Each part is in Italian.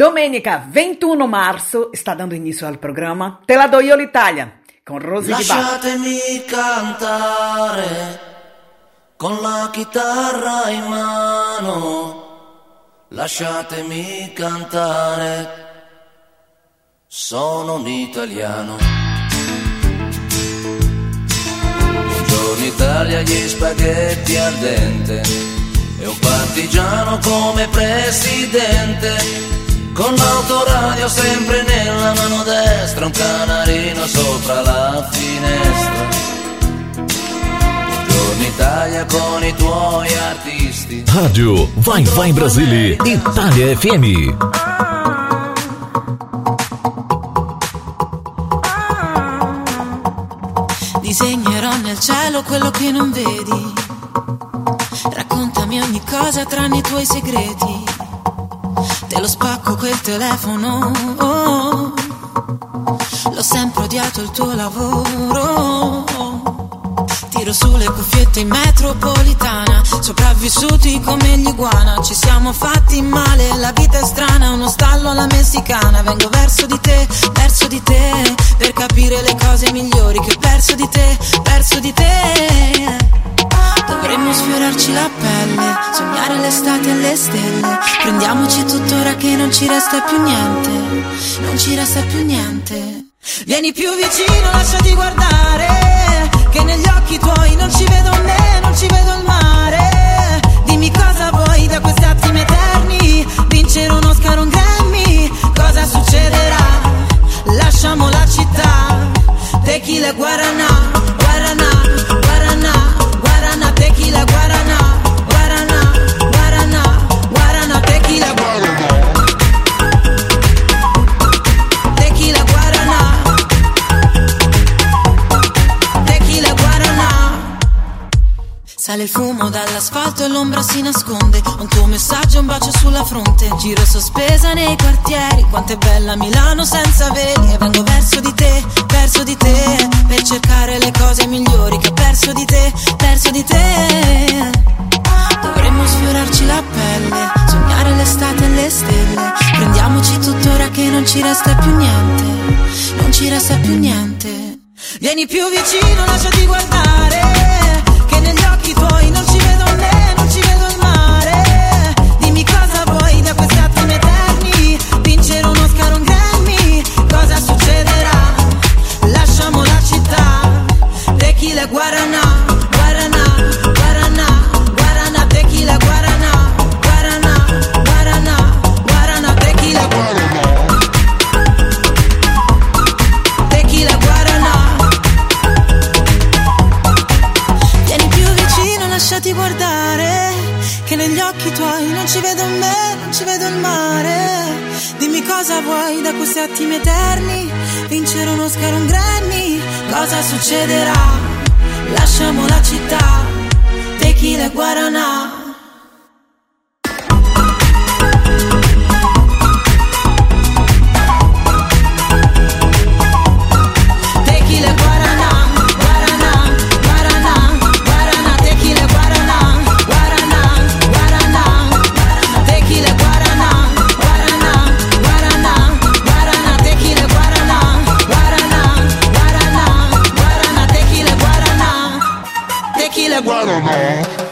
Domenica 21 marzo sta dando inizio al programma Te la do io l'Italia con Rosy Lasciatemi cantare con la chitarra in mano. Lasciatemi cantare. Sono un italiano. Buongiorno Italia, gli spaghetti al dente. E un partigiano come presidente con l'autoradio sempre nella mano destra, un canarino sopra la finestra. Buongiorno Italia con i tuoi artisti. Rádio Vai Vai Brasília, Itália FM. Disegnerò nel cielo quello che non vedi. Raccontami ogni cosa tranne i tuoi segreti Te lo spacco quel telefono. Oh, l'ho sempre odiato il tuo lavoro. Tiro sulle cuffiette in metropolitana. Sopravvissuti come gli iguana. Ci siamo fatti male, la vita è strana. Uno stallo alla messicana. Vengo verso di te, verso di te. Per capire le cose migliori che ho perso di te, perso di te. Dovremmo sfiorarci la pelle, sognare l'estate alle stelle. Prendiamoci tuttora che non ci resta più niente, non ci resta più niente. Vieni più vicino, lasciati guardare, che negli occhi tuoi non ci vedo me, non ci vedo il mare. Dimmi cosa vuoi da questi attimi eterni, vincere un Oscar, un Grammy, cosa succederà? Lasciamo la città, tequila guaranà, guaranà, Sale il fumo dall'asfalto e l'ombra si nasconde. Un tuo messaggio, un bacio sulla fronte. Giro sospesa nei quartieri. Quanto è bella Milano senza veli. E vengo verso di te, verso di te. Per cercare le cose migliori che ho perso di te, perso di te. Dovremmo sfiorarci la pelle. Sognare l'estate e le stelle. Prendiamoci tuttora che non ci resta più niente. Non ci resta più niente. Vieni più vicino, lasciati guardare negli occhi attimi eterni. Vincere un Oscar, un Grammy. Cosa succederà? Lasciamo la città. Tequila e Guaraná. Guaraná.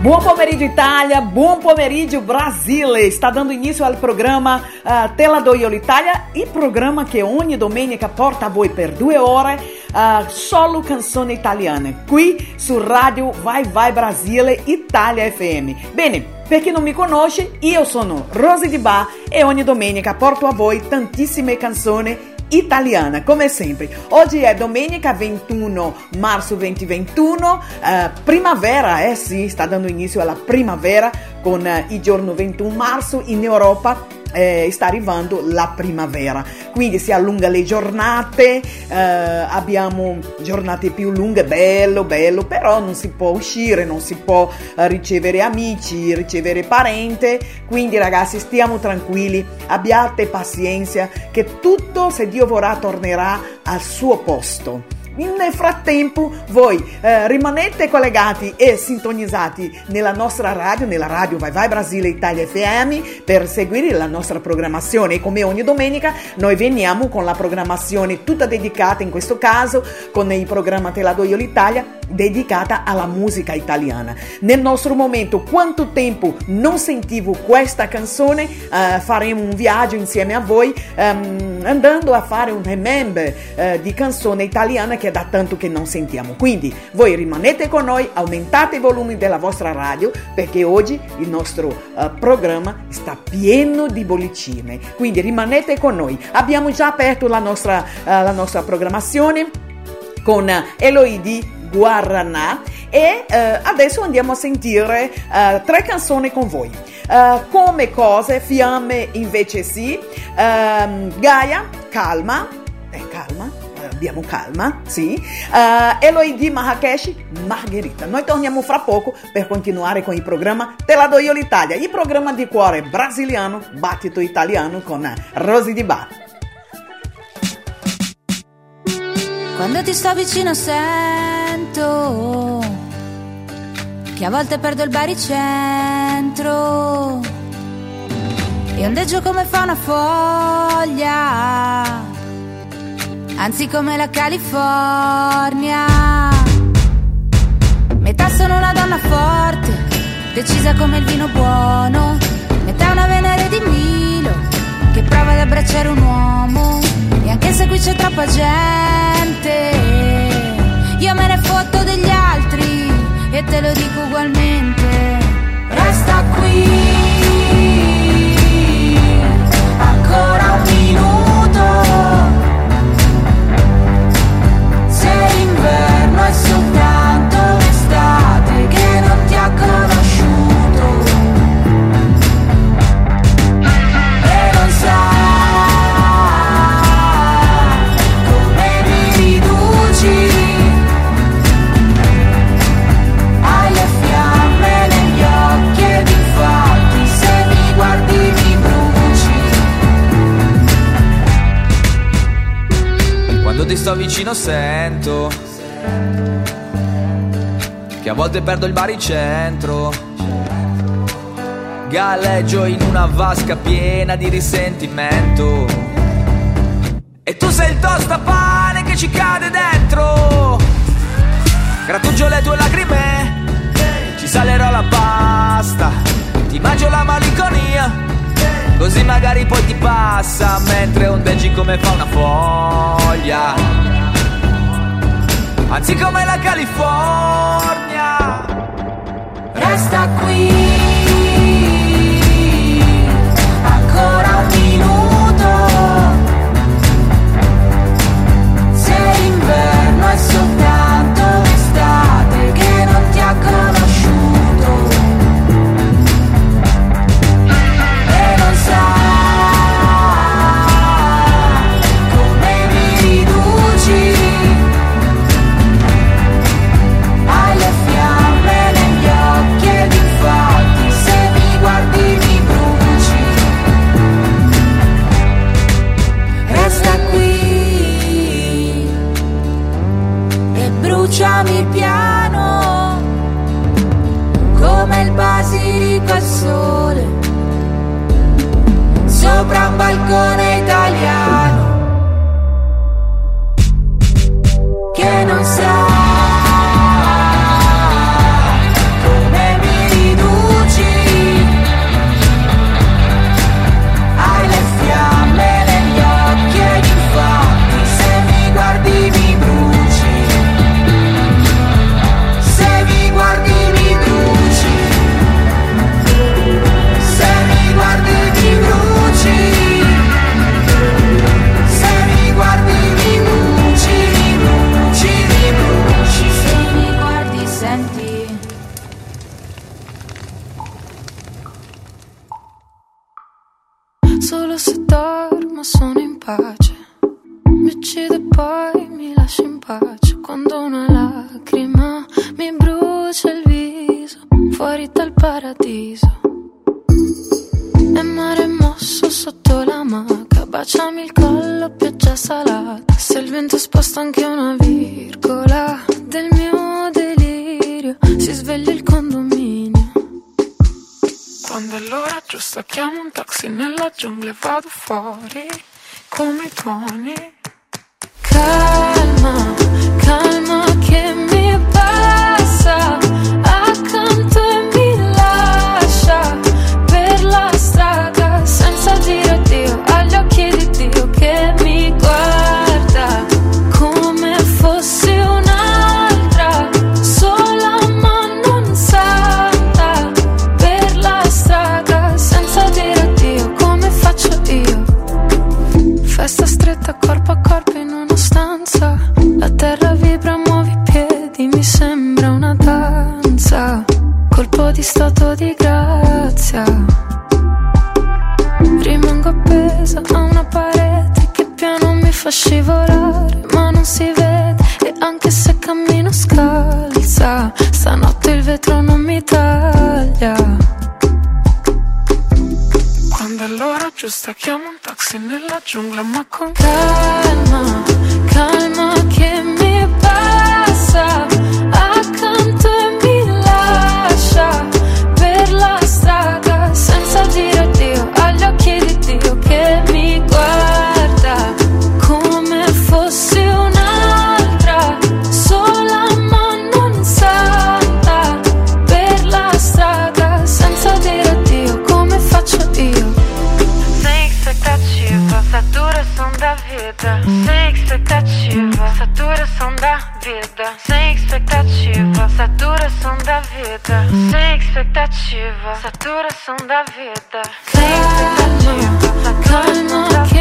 Buon pomeriggio Italia, buon pomeriggio Brasile. Está dando início ao programa uh, Tela do Io l'Italia, il programma che ogni domenica porta voi per due ore uh, solo canzoni italiane, qui su Radio Vai Vai Brasile Italia FM. Bene, per chi non mi conosce, io sono Rosy Di Ba e ogni domenica porto a voi tantissime canzoni italiana, come sempre. Oggi è domenica 21 marzo 2021, eh, primavera, eh sì, sta dando inizio alla primavera con eh, il giorno 21 marzo in Europa. Eh, sta arrivando la primavera, quindi si allunga le giornate, eh, abbiamo giornate più lunghe, bello, bello, però non si può uscire, non si può eh, ricevere amici, ricevere parente, quindi ragazzi stiamo tranquilli, abbiate pazienza che tutto, se Dio vorrà, tornerà al suo posto. Nel frattempo voi eh, rimanete collegati e sintonizzati nella nostra radio, nella radio Vai Vai Brasile Italia FM per seguire la nostra programmazione e come ogni domenica noi veniamo con la programmazione tutta dedicata in questo caso con il programma Te la do io l'Italia dedicata alla musica italiana. Nel nostro momento, quanto tempo non sentivo questa canzone, uh, faremo un viaggio insieme a voi um, andando a fare un remember uh, di canzone italiana che è da tanto che non sentiamo. Quindi voi rimanete con noi, aumentate i volumi della vostra radio perché oggi il nostro uh, programma sta pieno di bollicine. Quindi rimanete con noi. Abbiamo già aperto la nostra, la nostra programmazione con Eloidi Guaranà e eh, adesso andiamo a sentire eh, tre canzoni con voi. Uh, come cose, fiamme invece sì, uh, Gaia, calma, eh, calma, abbiamo calma, sì, uh, Eloy di Marrakesh, Margherita. Noi torniamo fra poco per continuare con il programma Te la do io l'Italia, il programma di cuore brasiliano, battito italiano con Rosy Di Bar. Quando ti sto vicino sento che a volte perdo il baricentro e ondeggio come fa una foglia, anzi come la California. Metà sono una donna forte, decisa come il vino buono, metà una venere di Milo che prova ad abbracciare un uomo e anche se qui c'è troppa gente, io me ne fotto degli altri e te lo dico ugualmente. Resta qui, sto vicino sento che a volte perdo il baricentro. Galleggio in una vasca piena di risentimento. E tu sei il tostapane che ci cade dentro. Grattugio le tue lacrime, magari poi ti passa mentre ondeggi come fa una foglia. Anzi come la California. Resta qui sem expectativa, saturação da vida, sem expectativa, saturação da vida, sem expectativa, saturação da vida.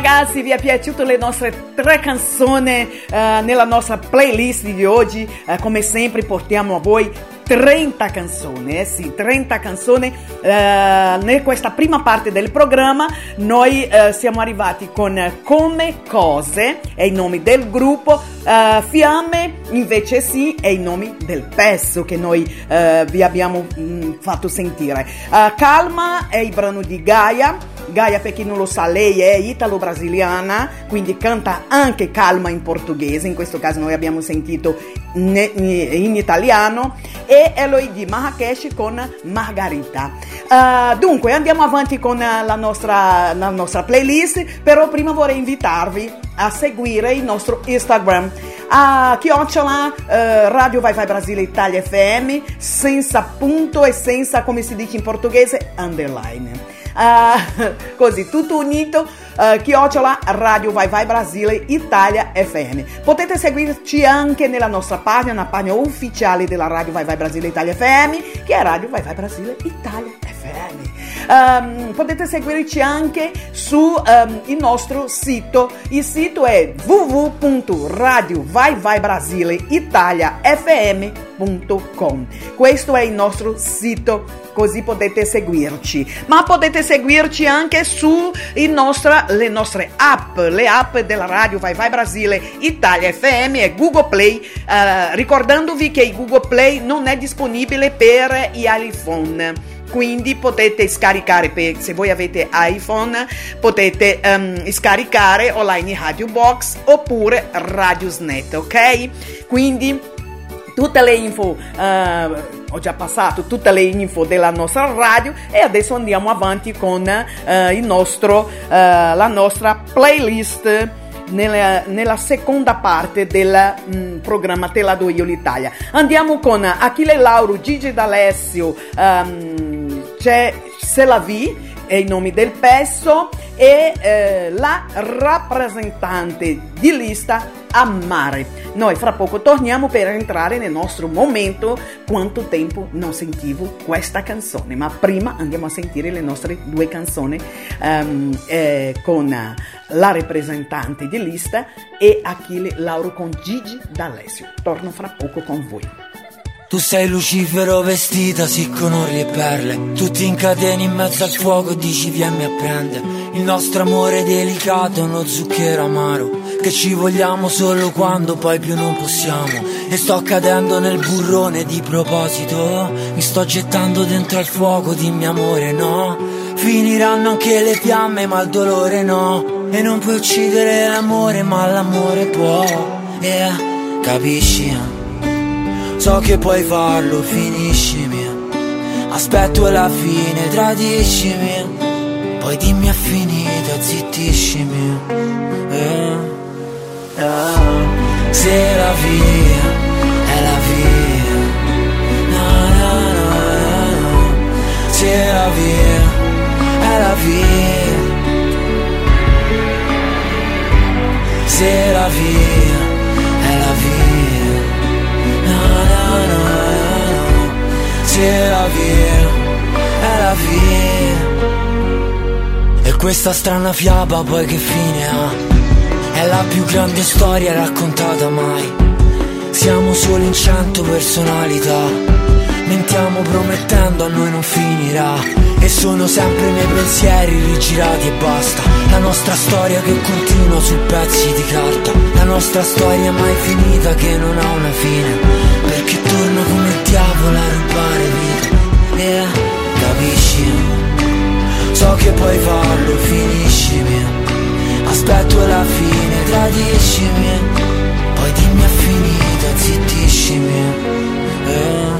Ragazzi, vi è piaciuto le nostre tre canzoni uh, nella nostra playlist di oggi? Uh, come sempre portiamo a voi 30 canzoni, eh sì, 30 canzoni. Uh, in questa prima parte del programma noi uh, siamo arrivati con Come Cose, è il nome del gruppo, uh, Fiamme invece sì, è il nome del pezzo che noi vi abbiamo mh, mm, fatto sentire. Calma è il brano di Gaia. Gaia, per chi non lo sa, lei è italo-brasiliana, quindi canta anche calma in portoghese, in questo caso noi abbiamo sentito in italiano, e Eloy di Marrakesh con Margarita. Uh, dunque, andiamo avanti con la nostra, la nostra playlist, però prima vorrei invitarvi a seguire il nostro Instagram a chiocciola uh, Radio Vai Vai Brasile Italia FM senza punto e senza come si dice in portoghese underline uh, così tutto unito uh, chiocciola Radio Vai Vai Brasile Italia FM potete seguirci anche nella nostra pagina una pagina ufficiale della Radio Vai Vai Brasile Italia FM che è Radio Vai Vai Brasile Italia FM um, potete seguirci anche su um, il nostro sito. Il sito è www.radiovaivaibrasileitaliafm.com questo è il nostro sito così potete seguirci. Ma potete seguirci anche su nostra, le nostre app, le app della radio Vai Vai Brasile, Italia FM e Google Play, uh, ricordandovi che il Google Play non è disponibile per gli iPhone. Quindi potete scaricare se voi avete iPhone potete um, scaricare online Radio Box oppure Radiosnet ok? Quindi tutte le info uh, ho già passato tutte le info della nostra radio e adesso andiamo avanti con il nostro, uh, la nostra playlist nella, nella, seconda parte del mm, programma Te la do io l'Italia. Andiamo con Achille Lauro, Gigi D'Alessio, um, c'è Se è il nome del pezzo e eh, la rappresentante di lista a mare. Noi fra poco torniamo per entrare nel nostro momento quanto tempo non sentivo questa canzone, ma prima andiamo a sentire le nostre due canzoni um, eh, con la rappresentante di lista e Achille Lauro con Gigi D'Alessio. Torno fra poco con voi. Tu sei Lucifero vestita, sì con orli e perle. Tutti in catene in mezzo al fuoco dici vieni a prendere. Il nostro amore delicato è uno zucchero amaro Che ci vogliamo solo quando poi più non possiamo. E sto cadendo nel burrone di proposito. Mi sto gettando dentro al fuoco, dimmi amore no? Finiranno anche le fiamme ma il dolore no. E non puoi uccidere l'amore ma l'amore può. Yeah, capisci? So che puoi farlo, finiscimi. Aspetto la fine, tradiscimi. Poi dimmi è finita, zittiscimi eh, eh. Se la via è la via. No, no, no, no. Se la via è la via. Se la via vie, è la vie. E questa strana fiaba poi che fine ha? È la più grande storia raccontata mai. Siamo solo in cento personalità. Mentiamo promettendo a noi non finirà e sono sempre i miei pensieri rigirati e basta La nostra storia che continua su pezzi di carta La nostra storia mai finita che non ha una fine Perché torno come il diavolo a rubare vita Yeah, capisci? So che puoi farlo, finiscimi Aspetto la fine, tradiscimi Poi dimmi è finita, zittiscimi yeah,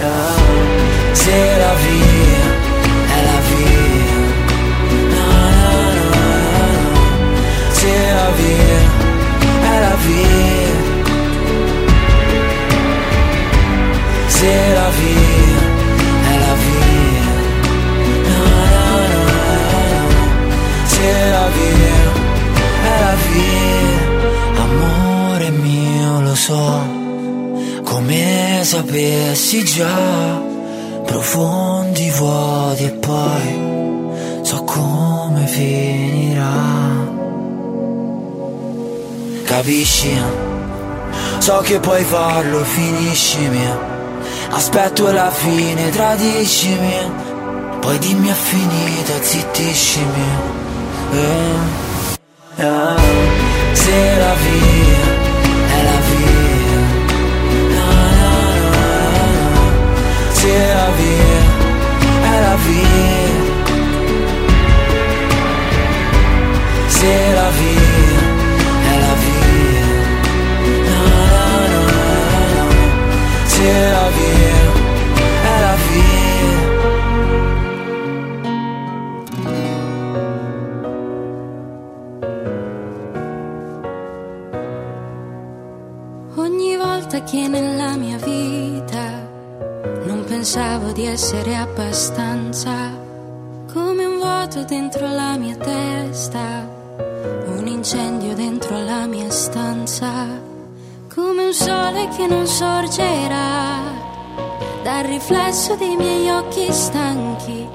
yeah. Se la via la vie, è la vie. C'est la vie, la vie, è la vie. Amore mio, lo so, come sapessi già, profondi vuoti e poi so come finirà. capisci? So che puoi farlo, finiscimi. Aspetto la fine, tradiscimi. Poi dimmi è finita, zittiscimi. Eh, eh, se la via è la via. No, no, no, no. Se la via è la via. Se la via è la via. Che nella mia vita non pensavo di essere abbastanza, come un vuoto dentro la mia testa, un incendio dentro la mia stanza, come un sole che non sorgerà dal riflesso dei miei occhi stanchi.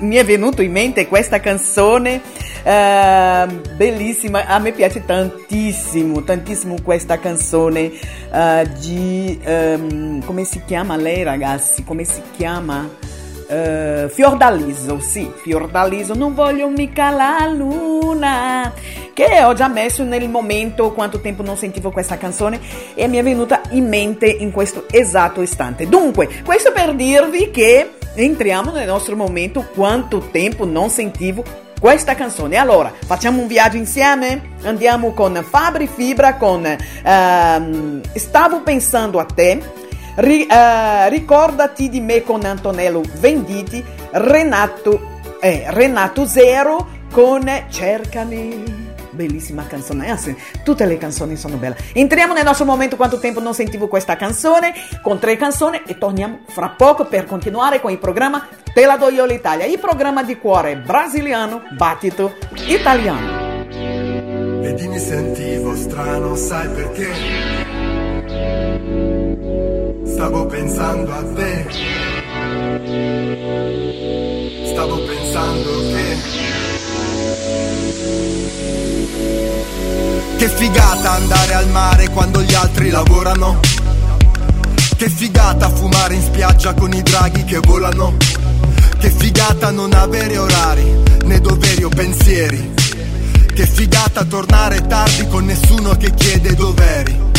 Mi, è, venuto in mente questa canzone eh, bellissima. A me piace tantissimo, tantissimo questa canzone eh, di... ehm, come si chiama lei ragazzi? Come si chiama? Eh, Fiordaliso, sì, Fiordaliso, non voglio mica la luna, che ho già messo nel momento quanto tempo non sentivo questa canzone e mi è venuta in mente in questo esatto istante. Dunque, questo per dirvi che entriamo nel nostro momento quanto tempo non sentivo questa canzone. Allora, facciamo un viaggio insieme? Andiamo con Fabri Fibra con ehm, Stavo pensando a te. Ri- eh, ricordati di me con Antonello Venditi, Renato, eh, Renato Zero con Cercami bellissima canzone, anzi, tutte le canzoni sono belle. Entriamo nel nostro momento quanto tempo non sentivo questa canzone, con tre canzoni e torniamo fra poco per continuare con il programma Te la do io l'Italia, il programma di cuore brasiliano, battito italiano. E dimmi sentivo strano, sai perché? Stavo pensando a te. Stavo pensando che Che figata andare al mare quando gli altri lavorano. Che figata fumare in spiaggia con i draghi che volano. Che figata non avere orari, né doveri o pensieri. Che figata tornare tardi con nessuno che chiede dov'eri.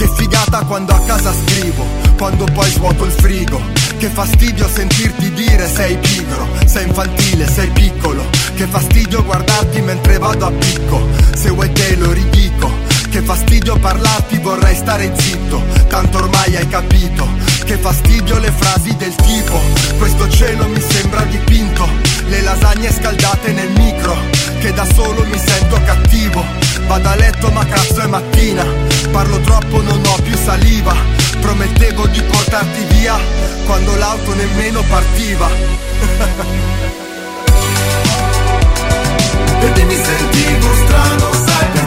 Che figata quando a casa scrivo, quando poi svuoto il frigo. Che fastidio sentirti dire sei pigro, sei infantile, sei piccolo. Che fastidio guardarti mentre vado a picco. Se vuoi te lo ridico. Che fastidio parlarti, vorrei stare zitto, tanto ormai hai capito. Che fastidio le frasi del tipo, questo cielo mi sembra dipinto. Le lasagne scaldate nel micro, che da solo mi sento cattivo. Vado a letto ma cazzo è mattina, parlo troppo non ho più saliva. Promettevo di portarti via, quando l'auto nemmeno partiva. Vedi mi sentivo strano, sai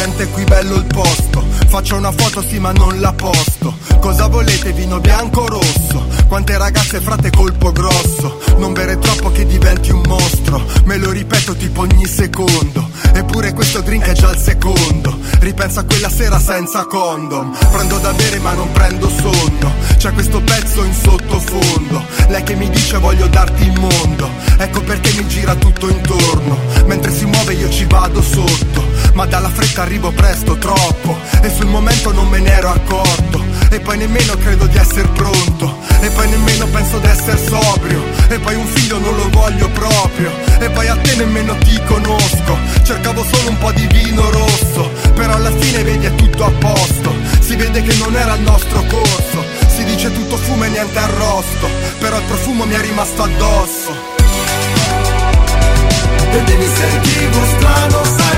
gente, qui bello il posto. Faccio una foto sì ma non la posto. Cosa volete, vino bianco o rosso? Quante ragazze frate colpo grosso. Non bere troppo che diventi un mostro. Me lo ripeto tipo ogni secondo. Eppure questo drink è già il secondo. Ripenso a quella sera senza condom. Prendo da bere ma non prendo sonno. C'è questo pezzo in sottofondo. Lei che mi dice voglio darti il mondo. Ecco perché mi gira tutto intorno. Mentre si muove io ci vado sotto. Ma dalla fretta arrivo presto, troppo. E sul momento non me ne ero accorto. E poi nemmeno credo di essere pronto. E poi nemmeno penso di essere sobrio. E poi un figlio non lo voglio proprio. E poi a te nemmeno ti conosco. Cercavo solo un po' di vino rosso. Però alla fine vedi è tutto a posto. Si vede che non era il nostro corso. Si dice tutto fumo e niente arrosto. Però il profumo mi è rimasto addosso. E mi sentivo strano, sai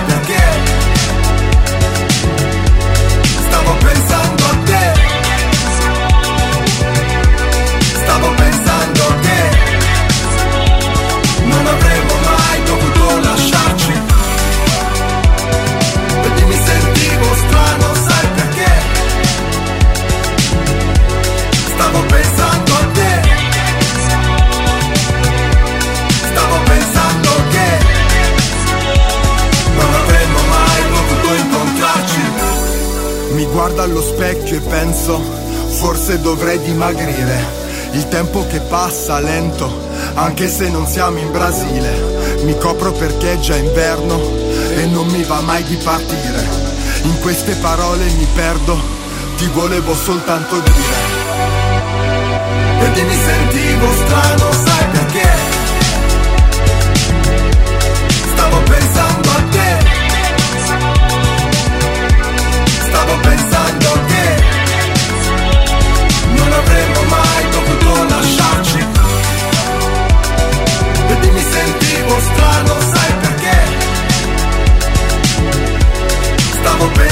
guardo allo specchio e penso, forse dovrei dimagrire. Il tempo che passa lento, anche se non siamo in Brasile. Mi copro perché è già inverno e non mi va mai di partire. In queste parole mi perdo, ti volevo soltanto dire. E mi sentivo strano, sai perché? Stavo pensando a te Stavo pensando Stavo pensando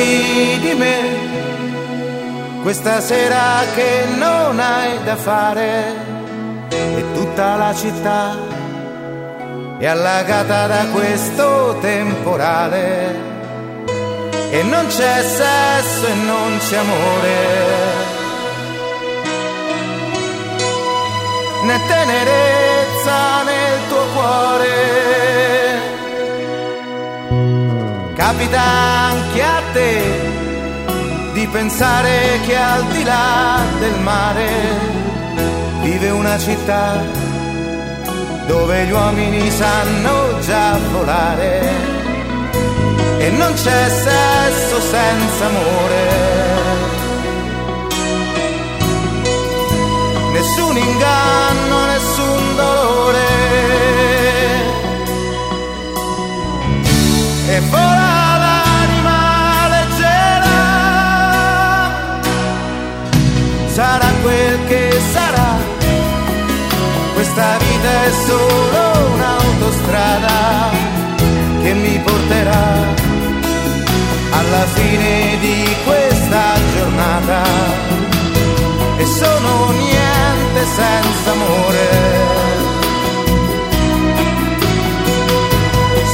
Ricordati di me. Questa sera che non hai da fare e tutta la città è allagata da questo temporale. E non c'è sesso e non c'è amore. Né tenerezza nel tuo cuore capita anche a te di pensare che al di là del mare vive una città dove gli uomini sanno già volare e non c'è sesso senza amore. Nessun inganno, nessun dolore. Vola l'anima leggera, sarà quel che sarà. Questa vita è solo un'autostrada che mi porterà alla fine di questa giornata e sono niente senza amore.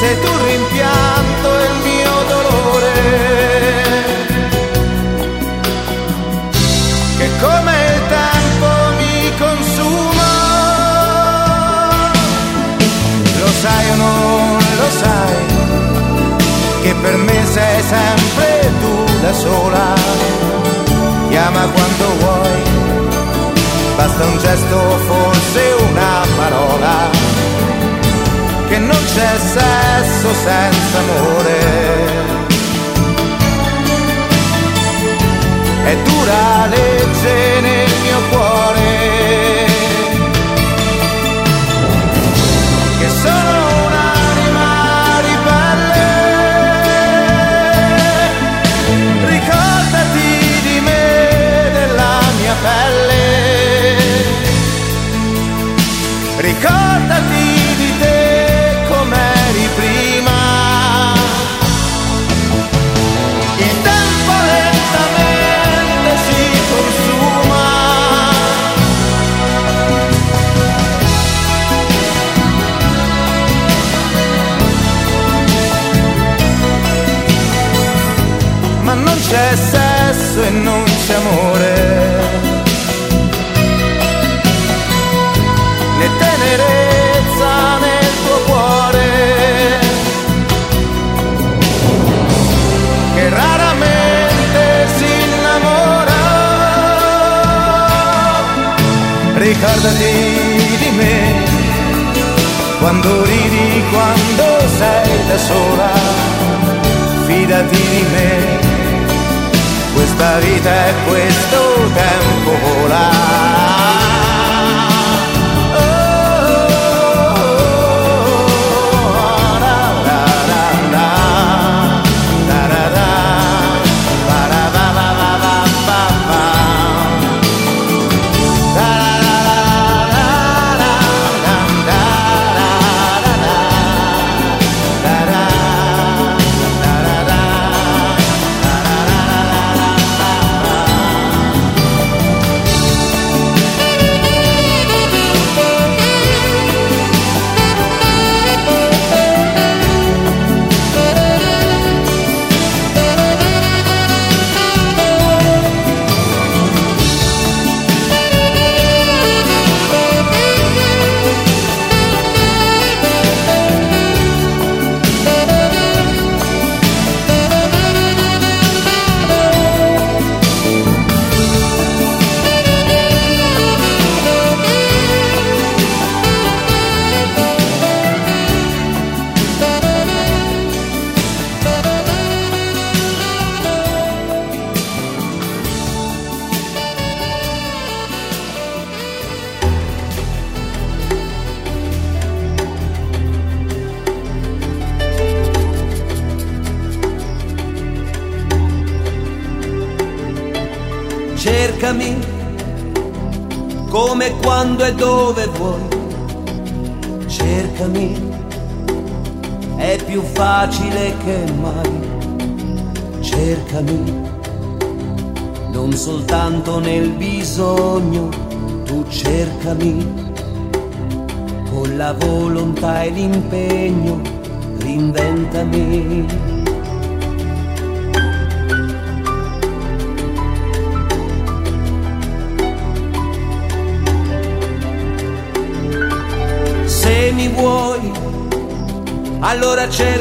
Sei tu il e il mio dolore, che come il tempo mi consuma, lo sai o non lo sai che per me sei sempre tu da sola. Chiama quando vuoi, basta un gesto, forse una parola. Che non c'è sesso senza amore. È dura legge sesso e non c'è amore né tenerezza nel tuo cuore, che raramente si innamora. Ricordati di me, quando ridi, quando sei da sola, fidati di me. Vita è questo tempo vola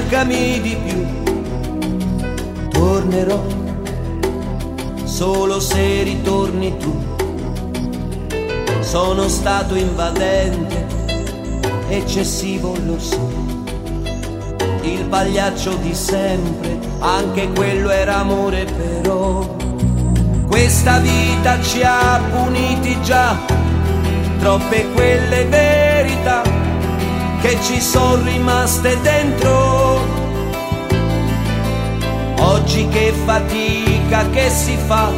cercami di più. Tornerò solo se ritorni tu. Sono stato invadente, eccessivo lo so. Il pagliaccio di sempre, anche quello era amore però. Questa vita ci ha puniti già, troppe quelle verità che ci sono rimaste dentro. Oggi che fatica che si fa,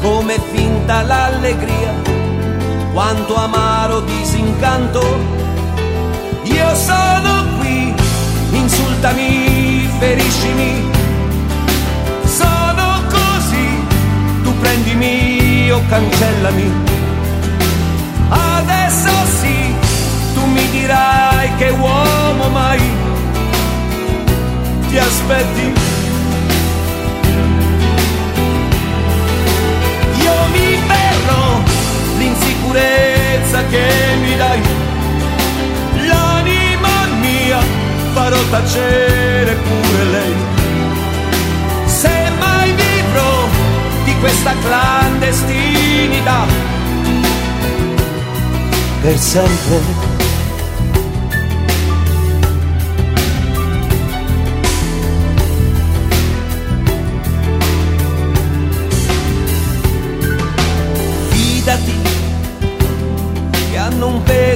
come finta l'allegria, quanto amaro disincanto. Io sono qui, insultami, feriscimi. Sono così, tu prendimi o cancellami. Adesso sì, tu mi dirai che uomo mai ti aspetti. L'insicurezza che mi dai, l'anima mia farò tacere pure lei. Se mai vivrò di questa clandestinità, per sempre.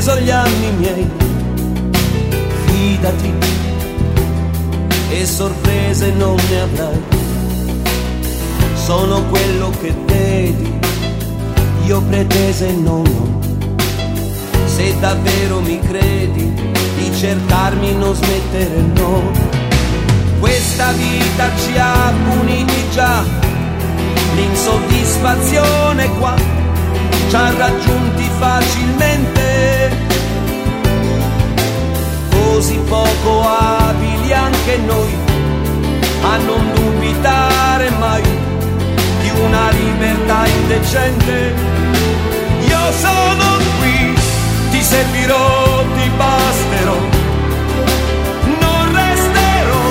Peso gli anni miei. Fidati e sorprese non ne avrai. Sono quello che vedi, io pretese non ho. Se davvero mi credi, di cercarmi non smettere no. Questa vita ci ha puniti già, l'insoddisfazione qua ci ha raggiunti facilmente. Così poco abili anche noi a non dubitare mai di una libertà indecente. Io sono qui, ti servirò, ti basterò. Non resterò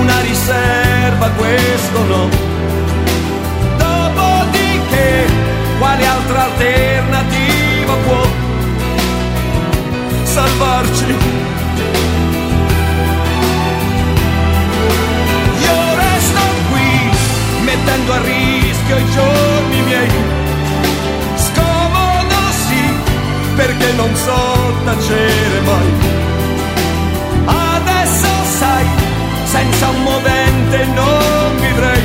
una riserva, questo no. Dopodiché, quale altra alternativa salvarci? Io resto qui, mettendo a rischio i giorni miei. Scomodo sì, perché non so tacere mai. Adesso sai, senza un movente non vivrei.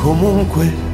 Comunque,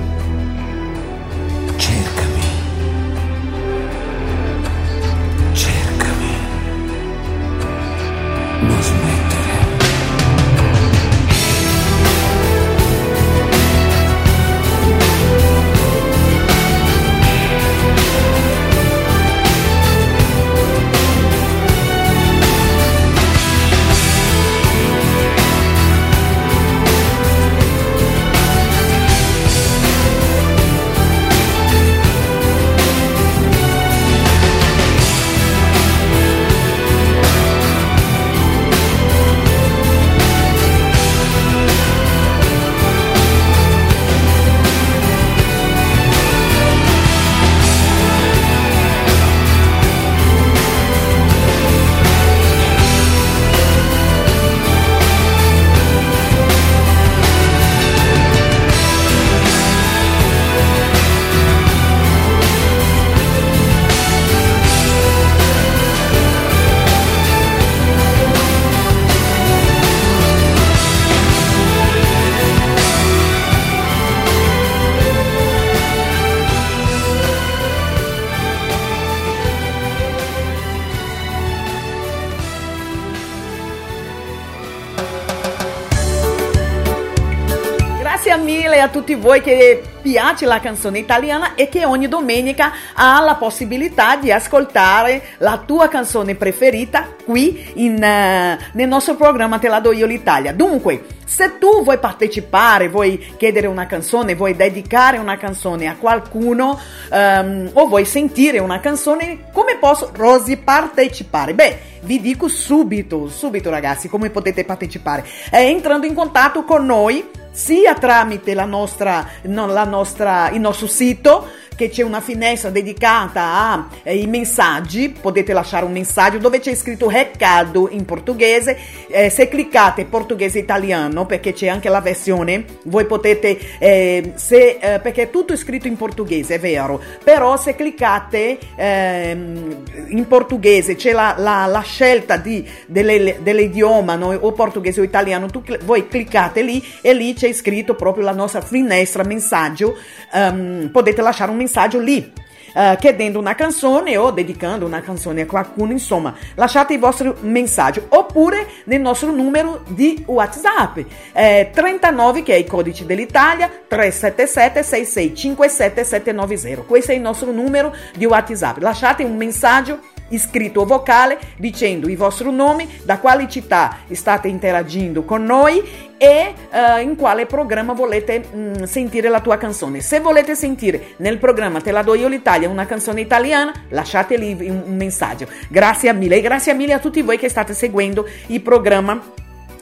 tutti voi che piace la canzone italiana e che ogni domenica ha la possibilità di ascoltare la tua canzone preferita qui in, uh, nel nostro programma Te la do io l'Italia. Dunque, se tu vuoi partecipare, vuoi chiedere una canzone, vuoi dedicare una canzone a qualcuno um, o vuoi sentire una canzone, come posso, Rosy, partecipare? Beh, vi dico subito, subito ragazzi, come potete partecipare. È entrando in contatto con noi sia tramite la nostra, no, la nostra, il nostro sito che c'è una finestra dedicata ai eh, messaggi, potete lasciare un messaggio dove c'è scritto recado in portoghese, eh, se cliccate portoghese italiano perché c'è anche la versione, voi potete, eh, se, eh, perché è tutto scritto in portoghese, è vero, però se cliccate ehm, in portoghese c'è la, la, la scelta di, delle, dell'idioma no? o portoghese o italiano, tu, voi cliccate lì e lì c'è scritto proprio la nostra finestra messaggio, um, potete lasciare un messaggio messaggio lì. Uh, chiedendo una canzone o dedicando una canzone a qualcuno, insomma, lasciate il vostro messaggio oppure nel nostro numero di WhatsApp eh, 39 che è il codice dell'Italia 377 6657 790. Questo è il nostro numero di WhatsApp. Lasciate un messaggio iscritto vocale dicendo i vostri nomi, da quale città state interagendo con noi e uh, in quale programma volete mh, mm, sentire la tua canzone. Se volete sentire nel programma Te la do io l'Italia una canzone italiana, lasciate lì un messaggio. Grazie mille e grazie mille a tutti voi che state seguendo il programma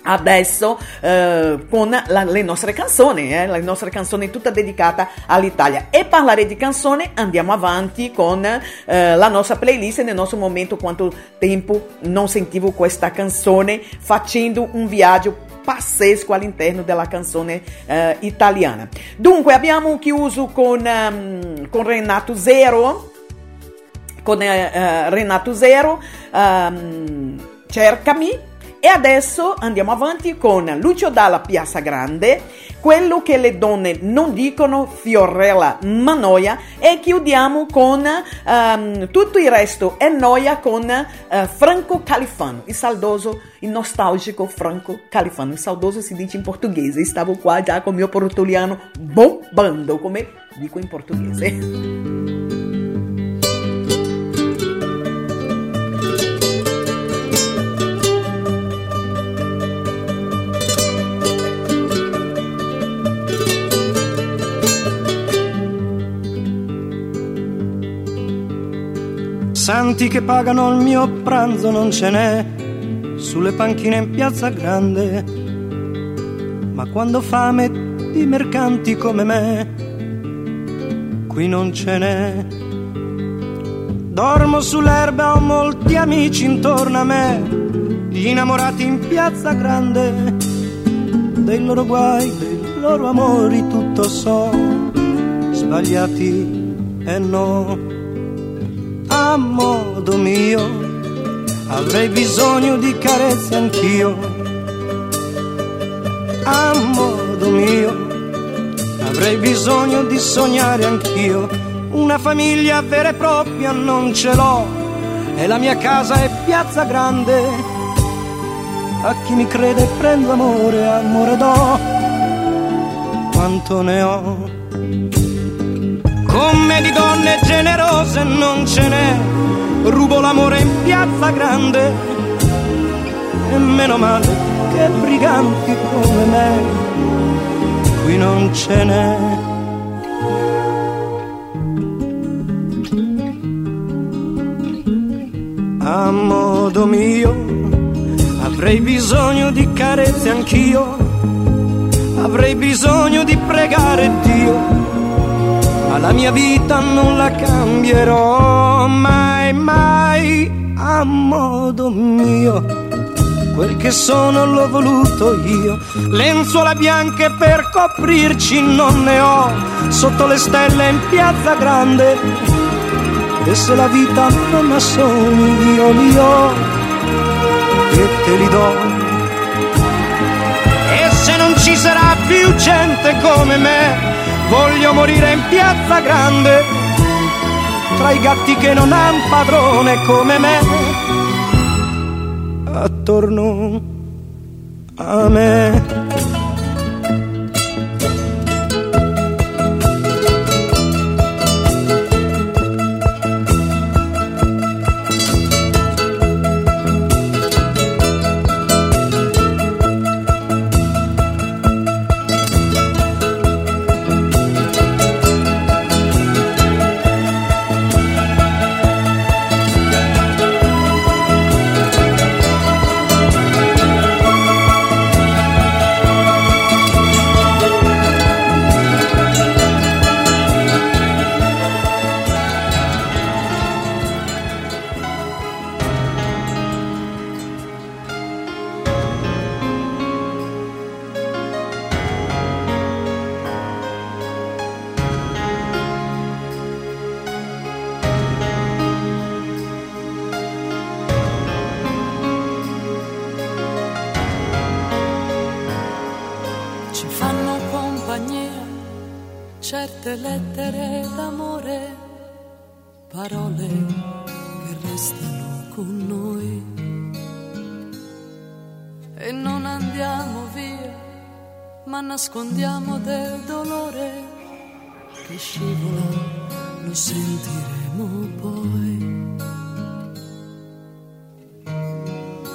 adesso eh, con la, le nostre canzoni, eh, le nostre canzoni tutta dedicata all'Italia. E parlare di canzone andiamo avanti con eh, la nostra playlist nel nostro momento quanto tempo non sentivo questa canzone facendo un viaggio pazzesco all'interno della canzone eh, italiana. Dunque abbiamo chiuso con, um, con Renato Zero, con uh, Renato Zero, um, Cercami e adesso andiamo avanti con Lucio Dalla Piazza Grande, quello che le donne non dicono, Fiorella Manoia e chiudiamo con um, tutto il resto è noia con uh, Franco Califano, il saldoso, il nostalgico Franco Califano. Il saldoso si dice in portoghese, stavo qua già con il mio portuliano bombando, come dico in portoghese. Santi che pagano il mio pranzo non ce n'è sulle panchine in piazza grande. Ma quando fame di mercanti come me, qui non ce n'è. Dormo sull'erba, ho molti amici intorno a me, gli innamorati in piazza grande, dei loro guai, dei loro amori tutto so, sbagliati e no a modo mio, avrei bisogno di carezze anch'io, a modo mio, avrei bisogno di sognare anch'io, una famiglia vera e propria non ce l'ho, e la mia casa è piazza grande, a chi mi crede prendo amore, amore do, quanto ne ho. Come di donne generose non ce n'è, rubo l'amore in piazza grande. E meno male che briganti come me, qui non ce n'è. A modo mio avrei bisogno di carezze anch'io, avrei bisogno di pregare Dio ma la mia vita non la cambierò mai, mai a modo mio. Quel che sono l'ho voluto io, lenzuola bianche per coprirci non ne ho, sotto le stelle in piazza grande. E se la vita non ha sogni io li ho e te li do. E se non ci sarà più gente come me, Voglio morire in piazza grande, tra i gatti che non han padrone come me, attorno a me. Che scivola, lo sentiremo poi.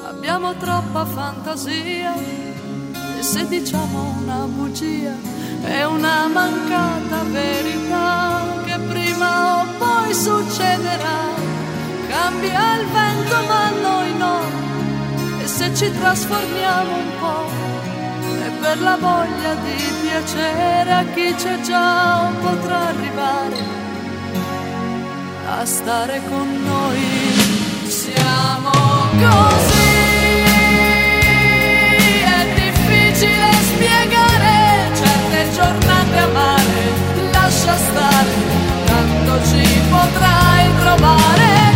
Abbiamo troppa fantasia e se diciamo una bugia è una mancata verità che prima o poi succederà. Cambia il vento ma noi no, e se ci trasformiamo un per la voglia di piacere a chi c'è già potrà arrivare a stare con noi. Siamo così, è difficile spiegare giornate amare, lascia stare, tanto ci potrai trovare.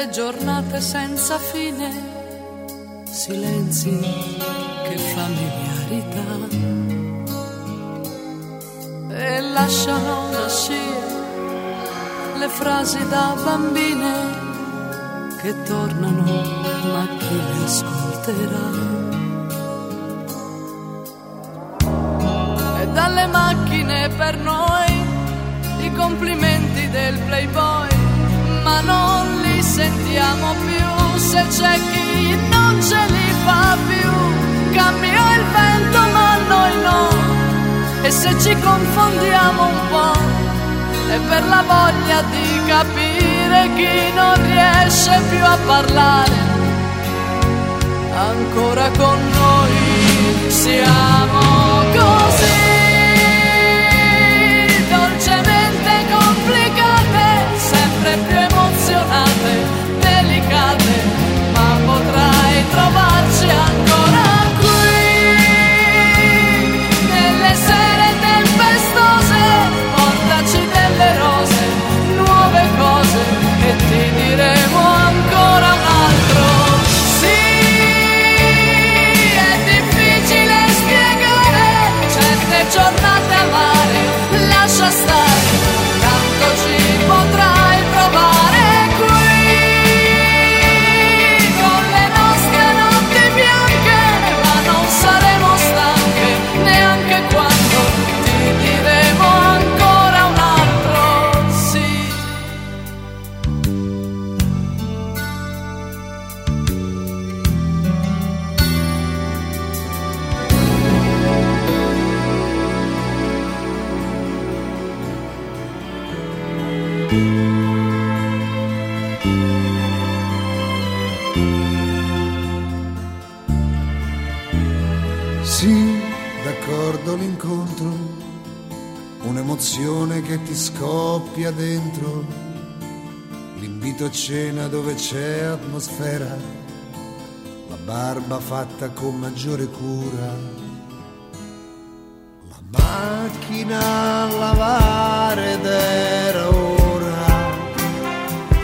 Delle giornate senza fine, silenzi che familiarità. E lasciano una scia le frasi da bambine che tornano ma chi le ascolterà? E dalle macchine per noi i complimenti del playboy ma non li sentiamo più se c'è chi non ce li fa più. Cambia il vento ma noi no e se ci confondiamo un po' è per la voglia di capire chi non riesce più a parlare. Ancora con noi siamo così. Potrai trovarci l'invito a cena dove c'è atmosfera, la barba fatta con maggiore cura, la macchina a lavare ed era ora,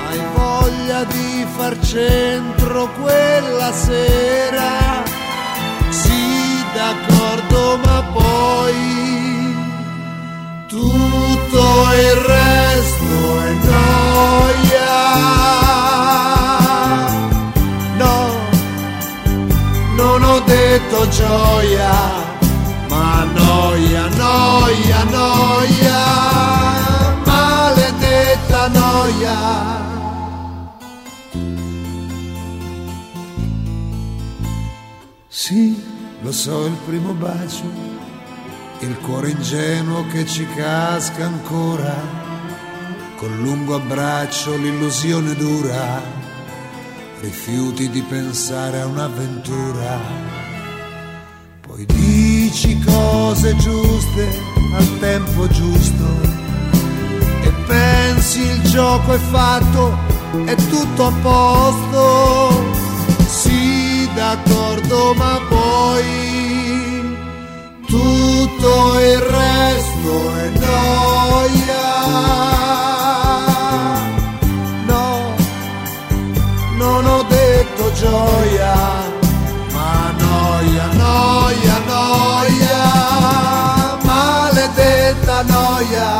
hai voglia di far centro quella sera, sì d'accordo ma poi tutto il resto è noia. No, non ho detto gioia, ma noia, noia, noia, maledetta noia. Sì, lo so il primo bacio il cuore ingenuo che ci casca ancora, col lungo abbraccio l'illusione dura, rifiuti di pensare a un'avventura, poi dici cose giuste al tempo giusto, gioco è fatto, è tutto a posto. Sì, d'accordo, ma poi tutto il resto è noia. Gioia, ma noia, noia, noia, maledetta noia.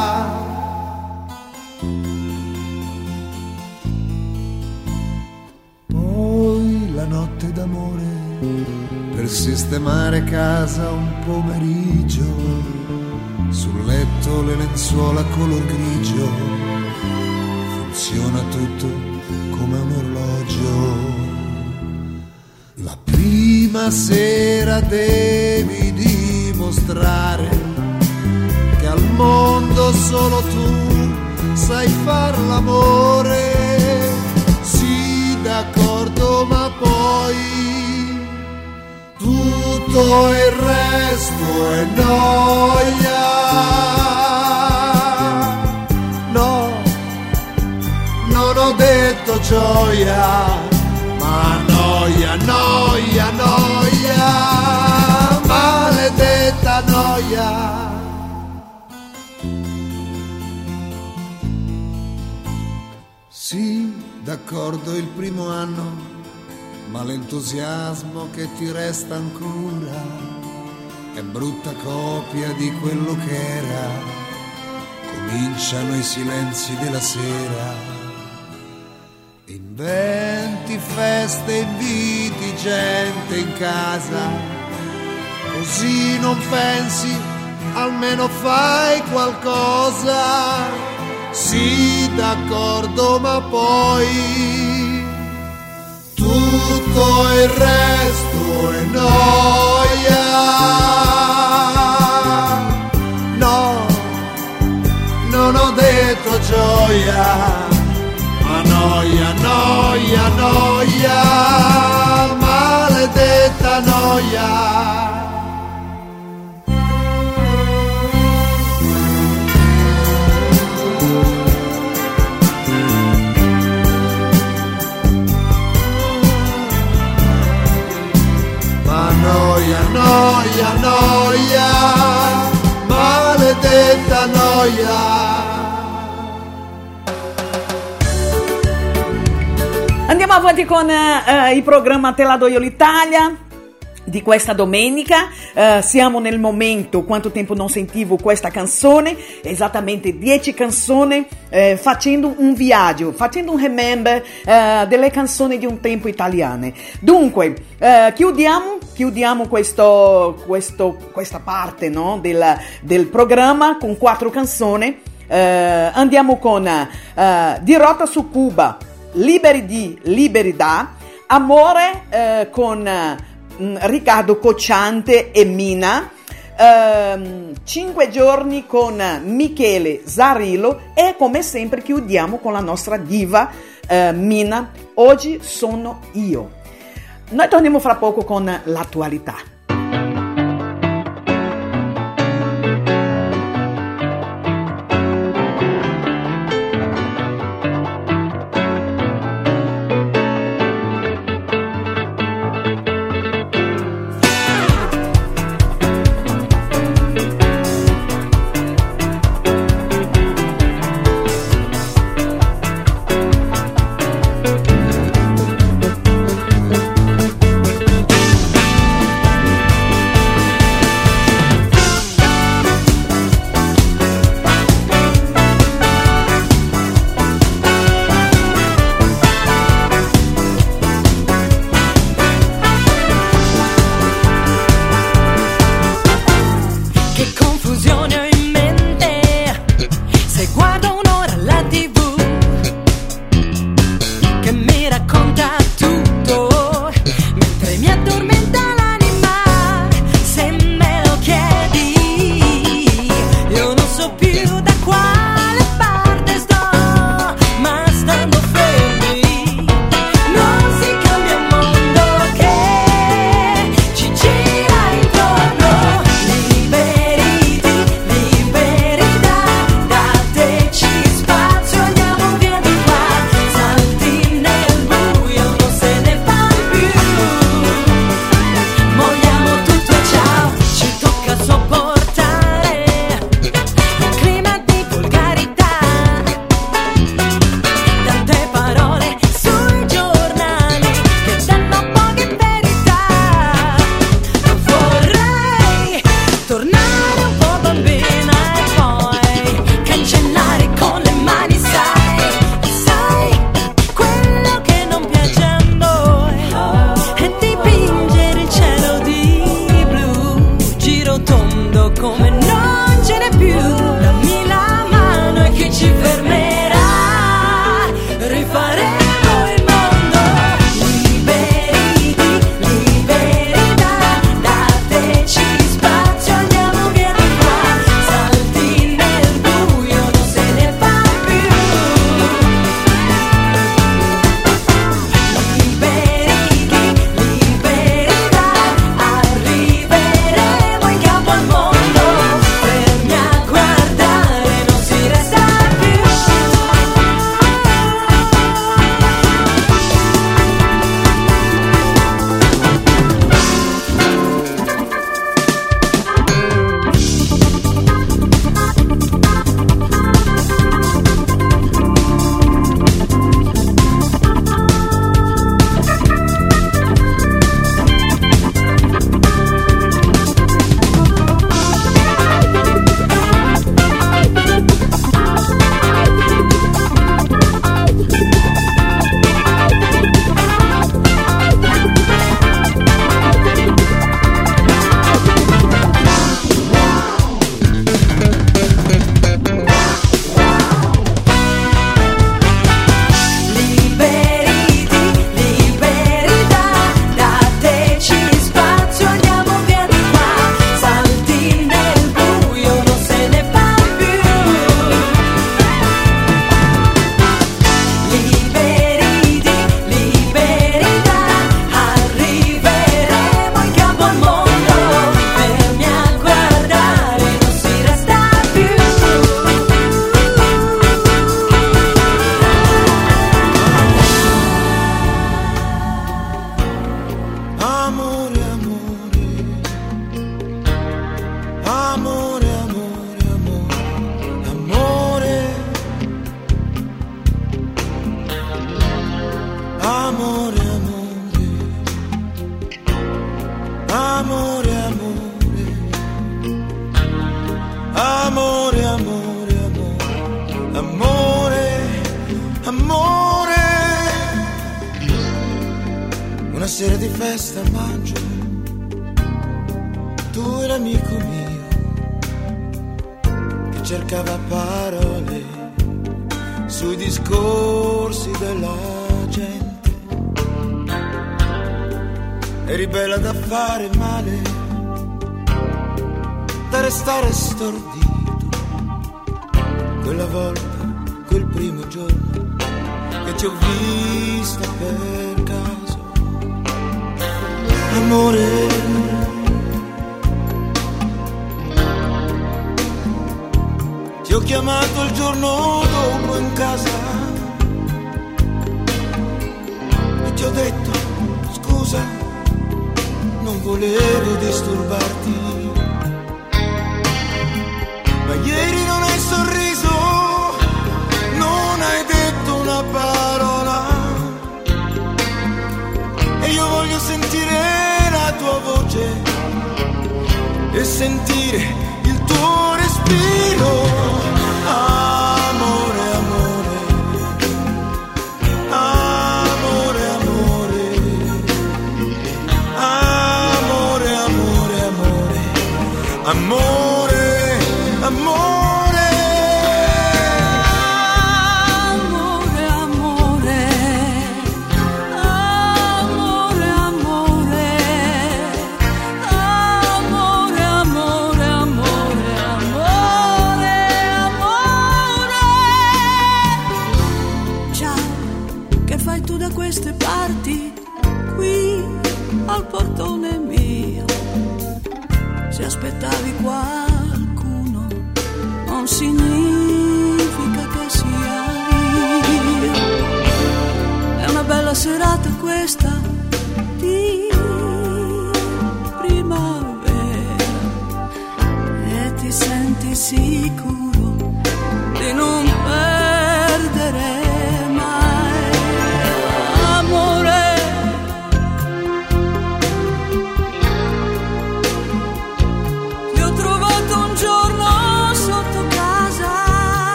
Poi la notte d'amore per sistemare casa un pomeriggio, sul letto le lenzuola color grigio, funziona tutto come un orologio. Prima sera devi dimostrare che al mondo solo tu sai far l'amore. Sì, d'accordo, ma poi tutto il resto è noia. No, non ho detto gioia, noia, noia, noia, maledetta noia. Sì, d'accordo il primo anno, ma l'entusiasmo che ti resta ancora è brutta copia di quello che era. Cominciano i silenzi della sera. Inventi feste, inviti gente in casa, così non pensi, almeno fai qualcosa. Sì, d'accordo, ma poi tutto il resto è noia. No, non ho detto gioia, noia, noia, noia, maledetta noia. Noia, noia, noia, maledetta noia. Andiamo avanti con eh, il programma Te la do l'Italia di questa domenica. Eh, siamo nel momento, quanto tempo non sentivo questa canzone, esattamente 10 canzoni, eh, facendo un viaggio, facendo un remember eh, delle canzoni di un tempo italiane. Dunque, eh, chiudiamo, chiudiamo questo, questo, questa parte no, del, del programma con quattro canzoni. Andiamo con eh, Dirota su Cuba, Liberi di Libertà, Amore eh, con mm, Riccardo Cocciante e Mina, ehm, Cinque giorni con Michele Zarrillo e come sempre chiudiamo con la nostra diva eh, Mina, Oggi sono io. Noi torniamo fra poco con l'attualità.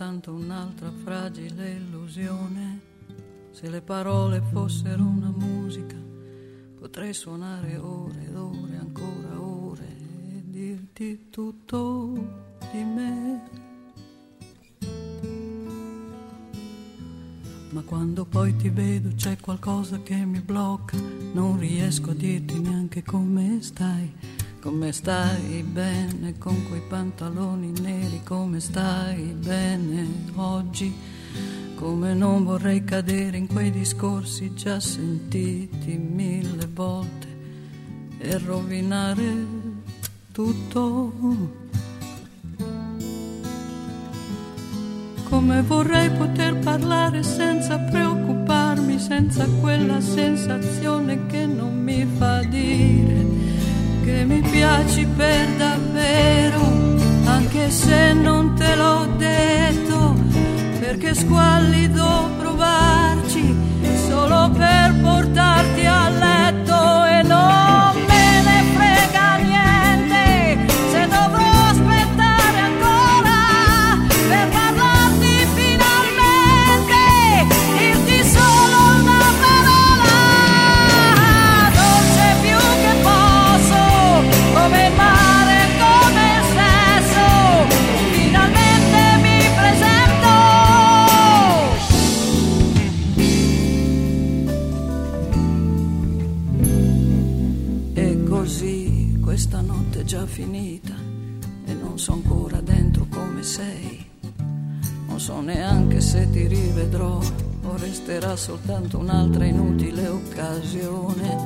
Soltanto un'altra fragile illusione. Se le parole fossero una musica, potrei suonare ore ed ore, ancora ore, e dirti tutto di me. Ma quando poi ti vedo c'è qualcosa che mi blocca, non riesco a dirti neanche come stai, come stai bene con quei pantaloni neri, come stai bene oggi, come non vorrei cadere in quei discorsi già sentiti mille volte e rovinare tutto. come vorrei poter parlare senza preoccuparmi, senza quella sensazione che non mi fa dire che mi piaci per davvero, anche se non te l'ho detto, perché squallido provarci solo per portarti a resterà soltanto un'altra inutile occasione.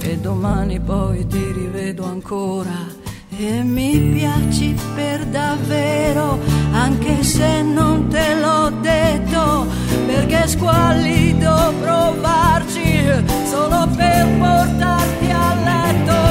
E domani poi ti rivedo ancora. E mi piaci per davvero, anche se non te l'ho detto, perché è squallido provarci solo per portarti a letto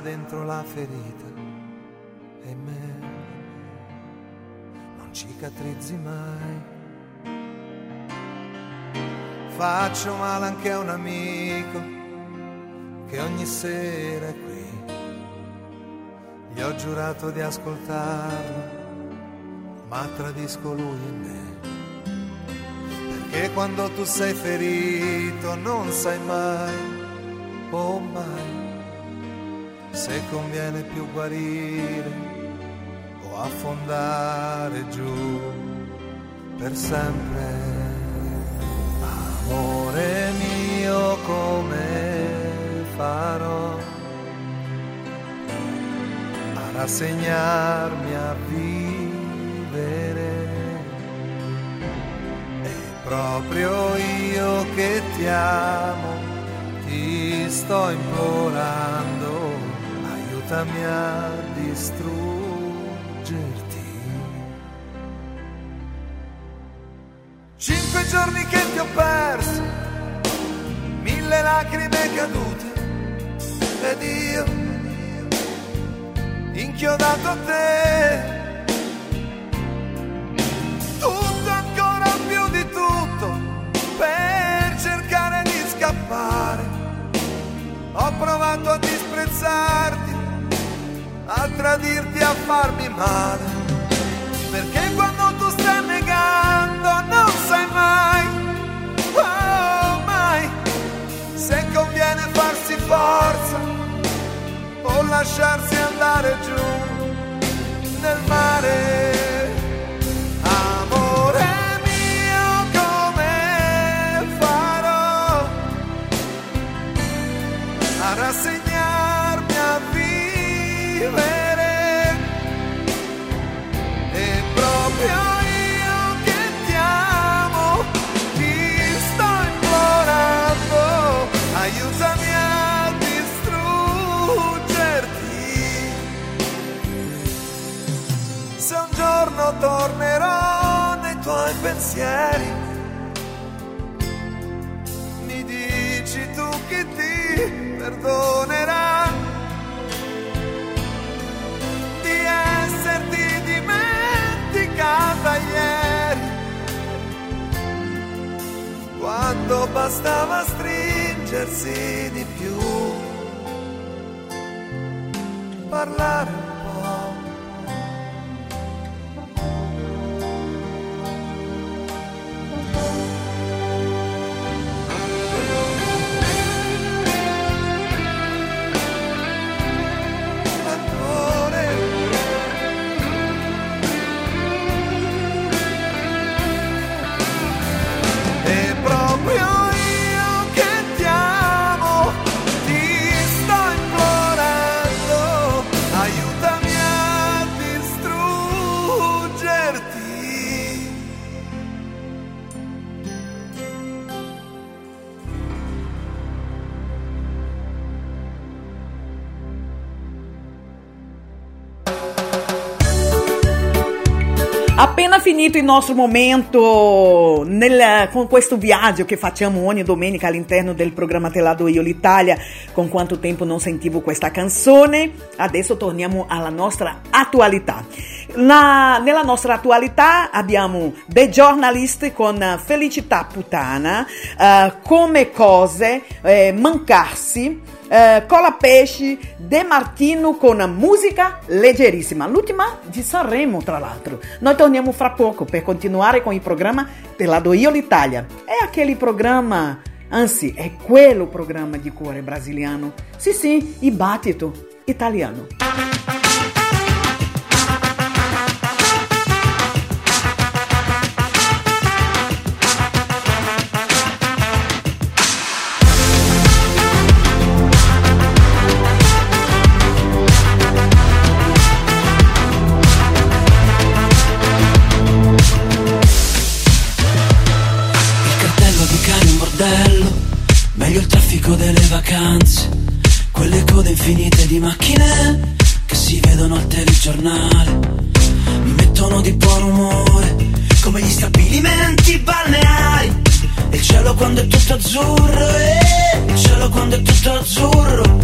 dentro la ferita e me non cicatrizzi mai. Faccio male anche a un amico che ogni sera è qui. Gli ho giurato di ascoltarlo, ma tradisco lui in me. Perché quando tu sei ferito non sai mai, oh mai, se conviene più guarire o affondare giù per sempre. Amore mio, come farò a rassegnarmi a vivere? È proprio io che ti amo, ti sto implorando aiutami a distruggerti. Cinque giorni che ti ho perso, mille lacrime cadute, ed io, inchiodato a te. Tutto ancora più di tutto per cercare di scappare. Ho provato a disprezzarti, a tradirti, a farmi male. Perché quando tu stai negando non sai mai, oh mai, se conviene farsi forza o lasciarsi andare giù nel mare. Tornerò nei tuoi pensieri, mi dici tu che ti perdonerà di esserti dimenticata ieri, quando bastava stringersi di più, parlare finito il nostro momento nel- con questo viaggio che facciamo ogni domenica all'interno del programma Telado Io l'Italia, con quanto tempo non sentivo questa canzone, adesso torniamo alla nostra attualità. La- nella nostra attualità abbiamo The Journalist con Felicità Putana, eh, Come Cose, eh, Mancarsi, eh, Cola Pesci, De Martino con musica leggerissima, l'ultima di Sanremo tra l'altro. Noi torniamo fra poco per continuare con il programma Te la do io l'Italia. È aquele programma, anzi è quello programma di cuore brasiliano. Sì sì, il battito italiano. Al telegiornale, mi mettono di buon umore, come gli stabilimenti balneari, il cielo quando è tutto azzurro, e il cielo quando è tutto azzurro,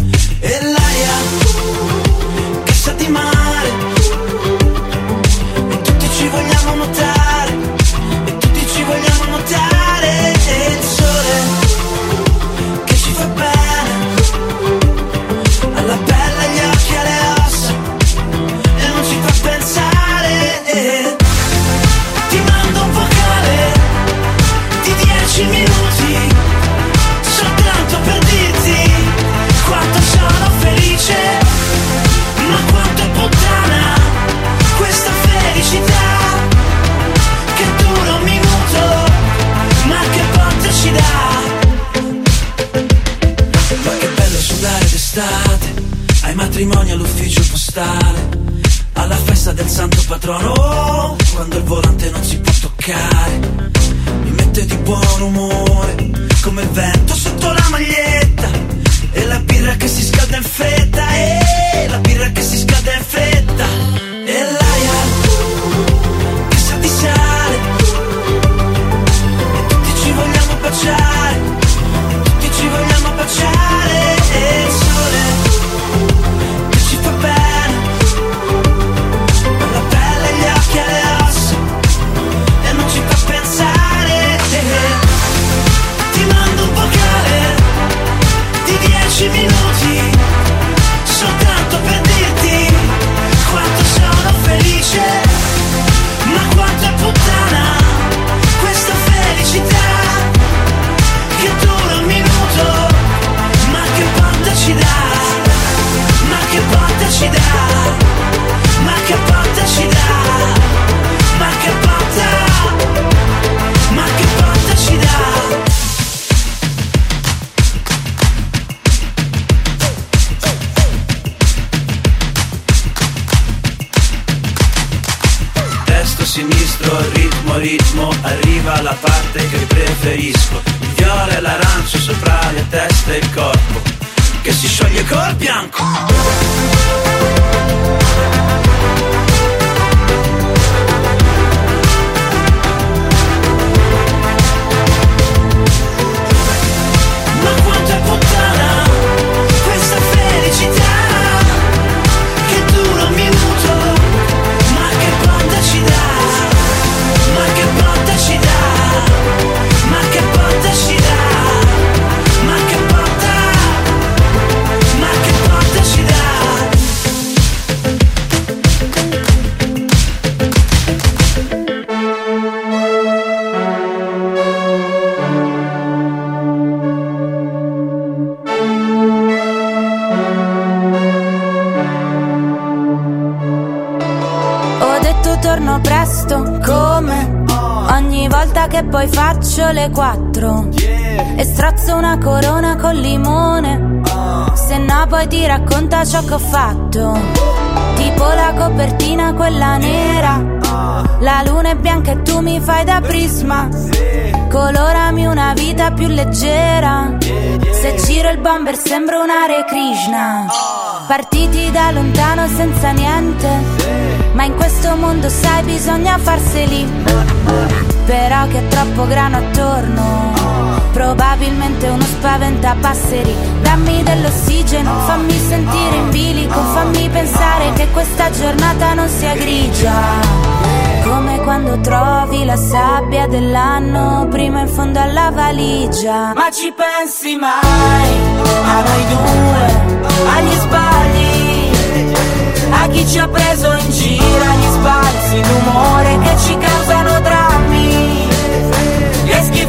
che poi faccio le quattro. E strozzo una corona col limone. Se no poi ti racconta ciò che ho fatto. Tipo la copertina quella nera. La luna è bianca e tu mi fai da prisma. Colorami una vita più leggera. Se giro il bomber sembro un Hare Krishna. Partiti da lontano senza niente. Ma in questo mondo sai bisogna farseli Però che è troppo grano attorno. Probabilmente uno spaventa passeri. Dammi dell'ossigeno, fammi sentire in bilico Fammi pensare che questa giornata non sia grigia. Come quando trovi la sabbia dell'anno Prima in fondo alla valigia. Ma ci pensi mai? A noi due, agli sbagli, a chi ci ha preso in giro, agli spazi d'umore che ci drammi,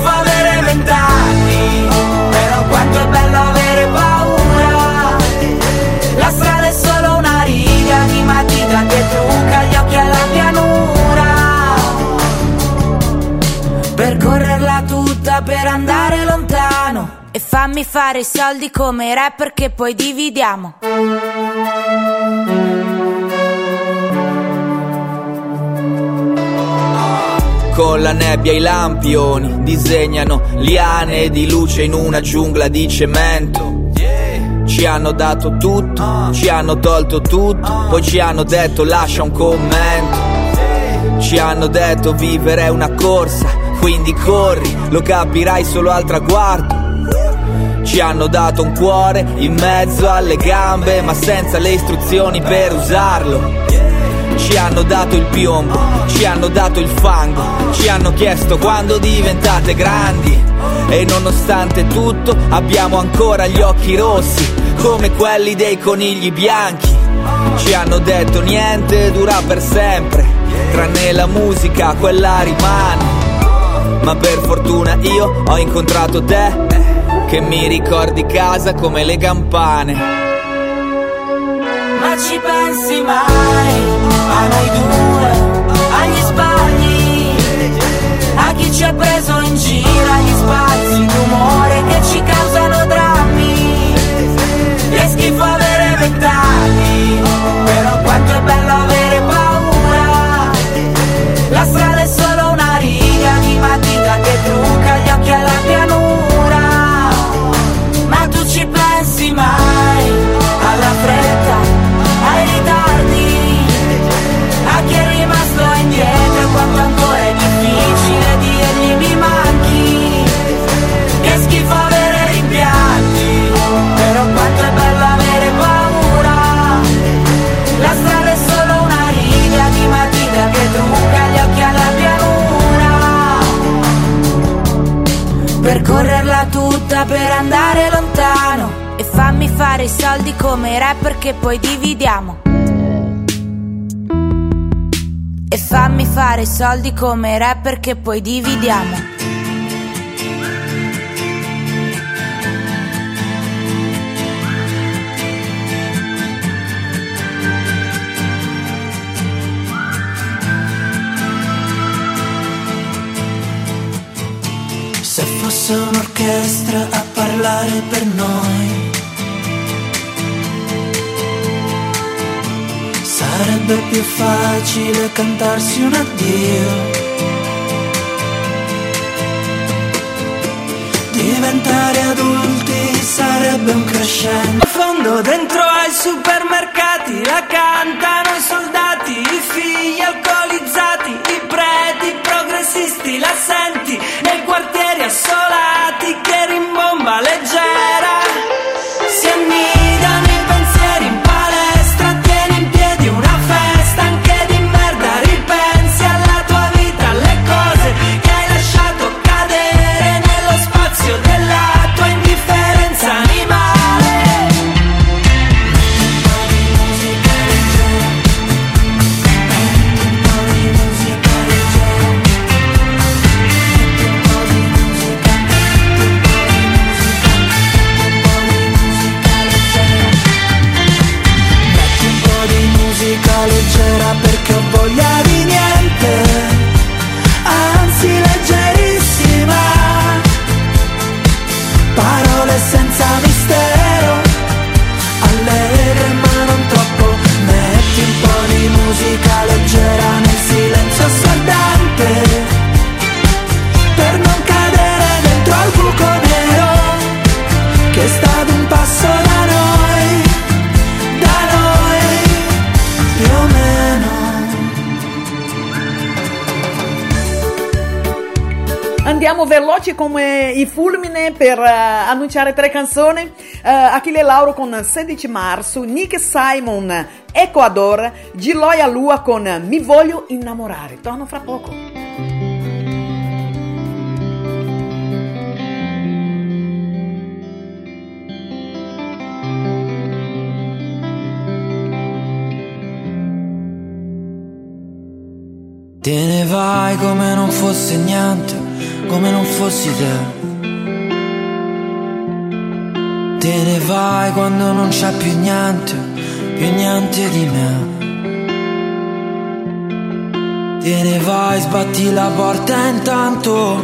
schifo avere vent'anni, però quanto è bello avere paura, la strada è solo una riga di matita che trucca gli occhi alla pianura. Percorrerla tutta per andare lontano. E fammi fare i soldi come rapper che poi dividiamo Con la nebbia i lampioni disegnano liane di luce in una giungla di cemento. Ci hanno dato tutto, ci hanno tolto tutto, poi ci hanno detto lascia un commento. Ci hanno detto vivere è una corsa, quindi corri, lo capirai solo al traguardo. Ci hanno dato un cuore in mezzo alle gambe, ma senza le istruzioni per usarlo. Ci hanno dato il piombo, ci hanno dato il fango, ci hanno chiesto quando diventate grandi. E nonostante tutto abbiamo ancora gli occhi rossi, come quelli dei conigli bianchi. Ci hanno detto niente dura per sempre, tranne la musica, quella rimane. Ma per fortuna io ho incontrato te, che mi ricordi casa come le campane. Ma ci pensi mai a noi due, agli sbagli, a chi ci ha preso in giro, agli spazi d'umore che ci causano i soldi come i rapper che poi dividiamo. E fammi fare i soldi come i rapper che poi dividiamo. Se fosse un'orchestra a parlare per noi, sarebbe più facile cantarsi un addio. Diventare adulti sarebbe un crescendo. In fondo dentro ai supermercati la cantano i soldati, i figli alcolizzati, i preti progressisti, la senti nei quartieri assolati che rimbomba leggera. Veloci come i fulmine per eh, annunciare tre canzoni. Eh, Achille Lauro con 16 marzo, Nick Simon, Ecuador, Giloia Lua con Mi voglio innamorare. Torno fra poco. Te ne vai come non fosse niente, come non fossi te. Te ne vai quando non c'è più niente, più niente di me. Te ne vai, sbatti la porta intanto.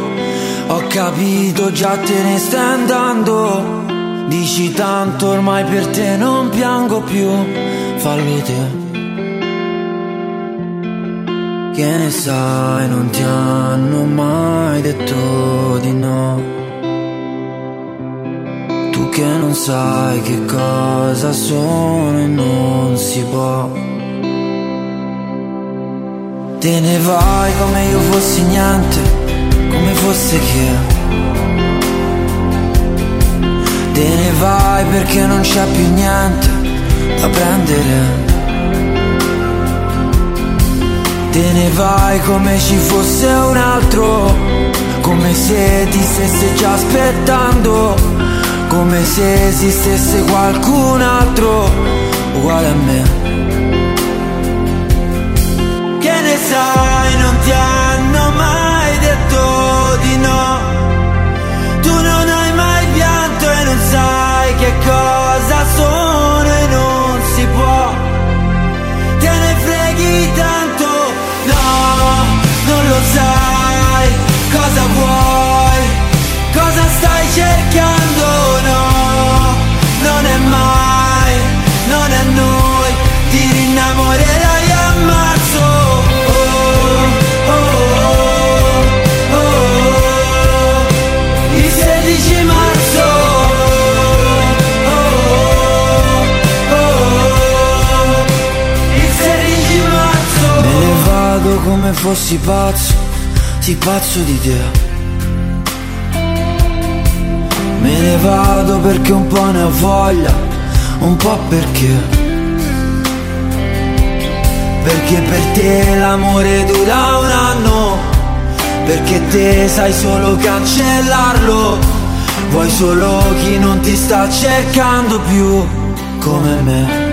Ho capito, già te ne stai andando. Dici tanto, ormai per te non piango più. Fallo te. Che ne sai, non ti hanno mai detto di no. Tu che non sai che cosa sono e non si può. Te ne vai come io fossi niente, come fosse che. Te ne vai perché non c'è più niente da prendere. Te ne vai come ci fosse un altro, come se ti stesse già aspettando, come se esistesse qualcun altro uguale a me. Che ne sai, non ti hanno mai detto fossi pazzo, sì pazzo di te. Me ne vado perché un po' ne ho voglia, un po' perché. Perché per te l'amore dura un anno, perché te sai solo cancellarlo. Vuoi solo chi non ti sta cercando più come me.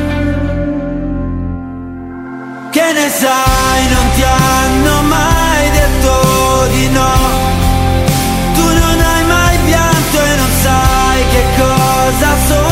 Che ne sai, non ti di no. Tu non hai mai pianto e non sai che cosa sono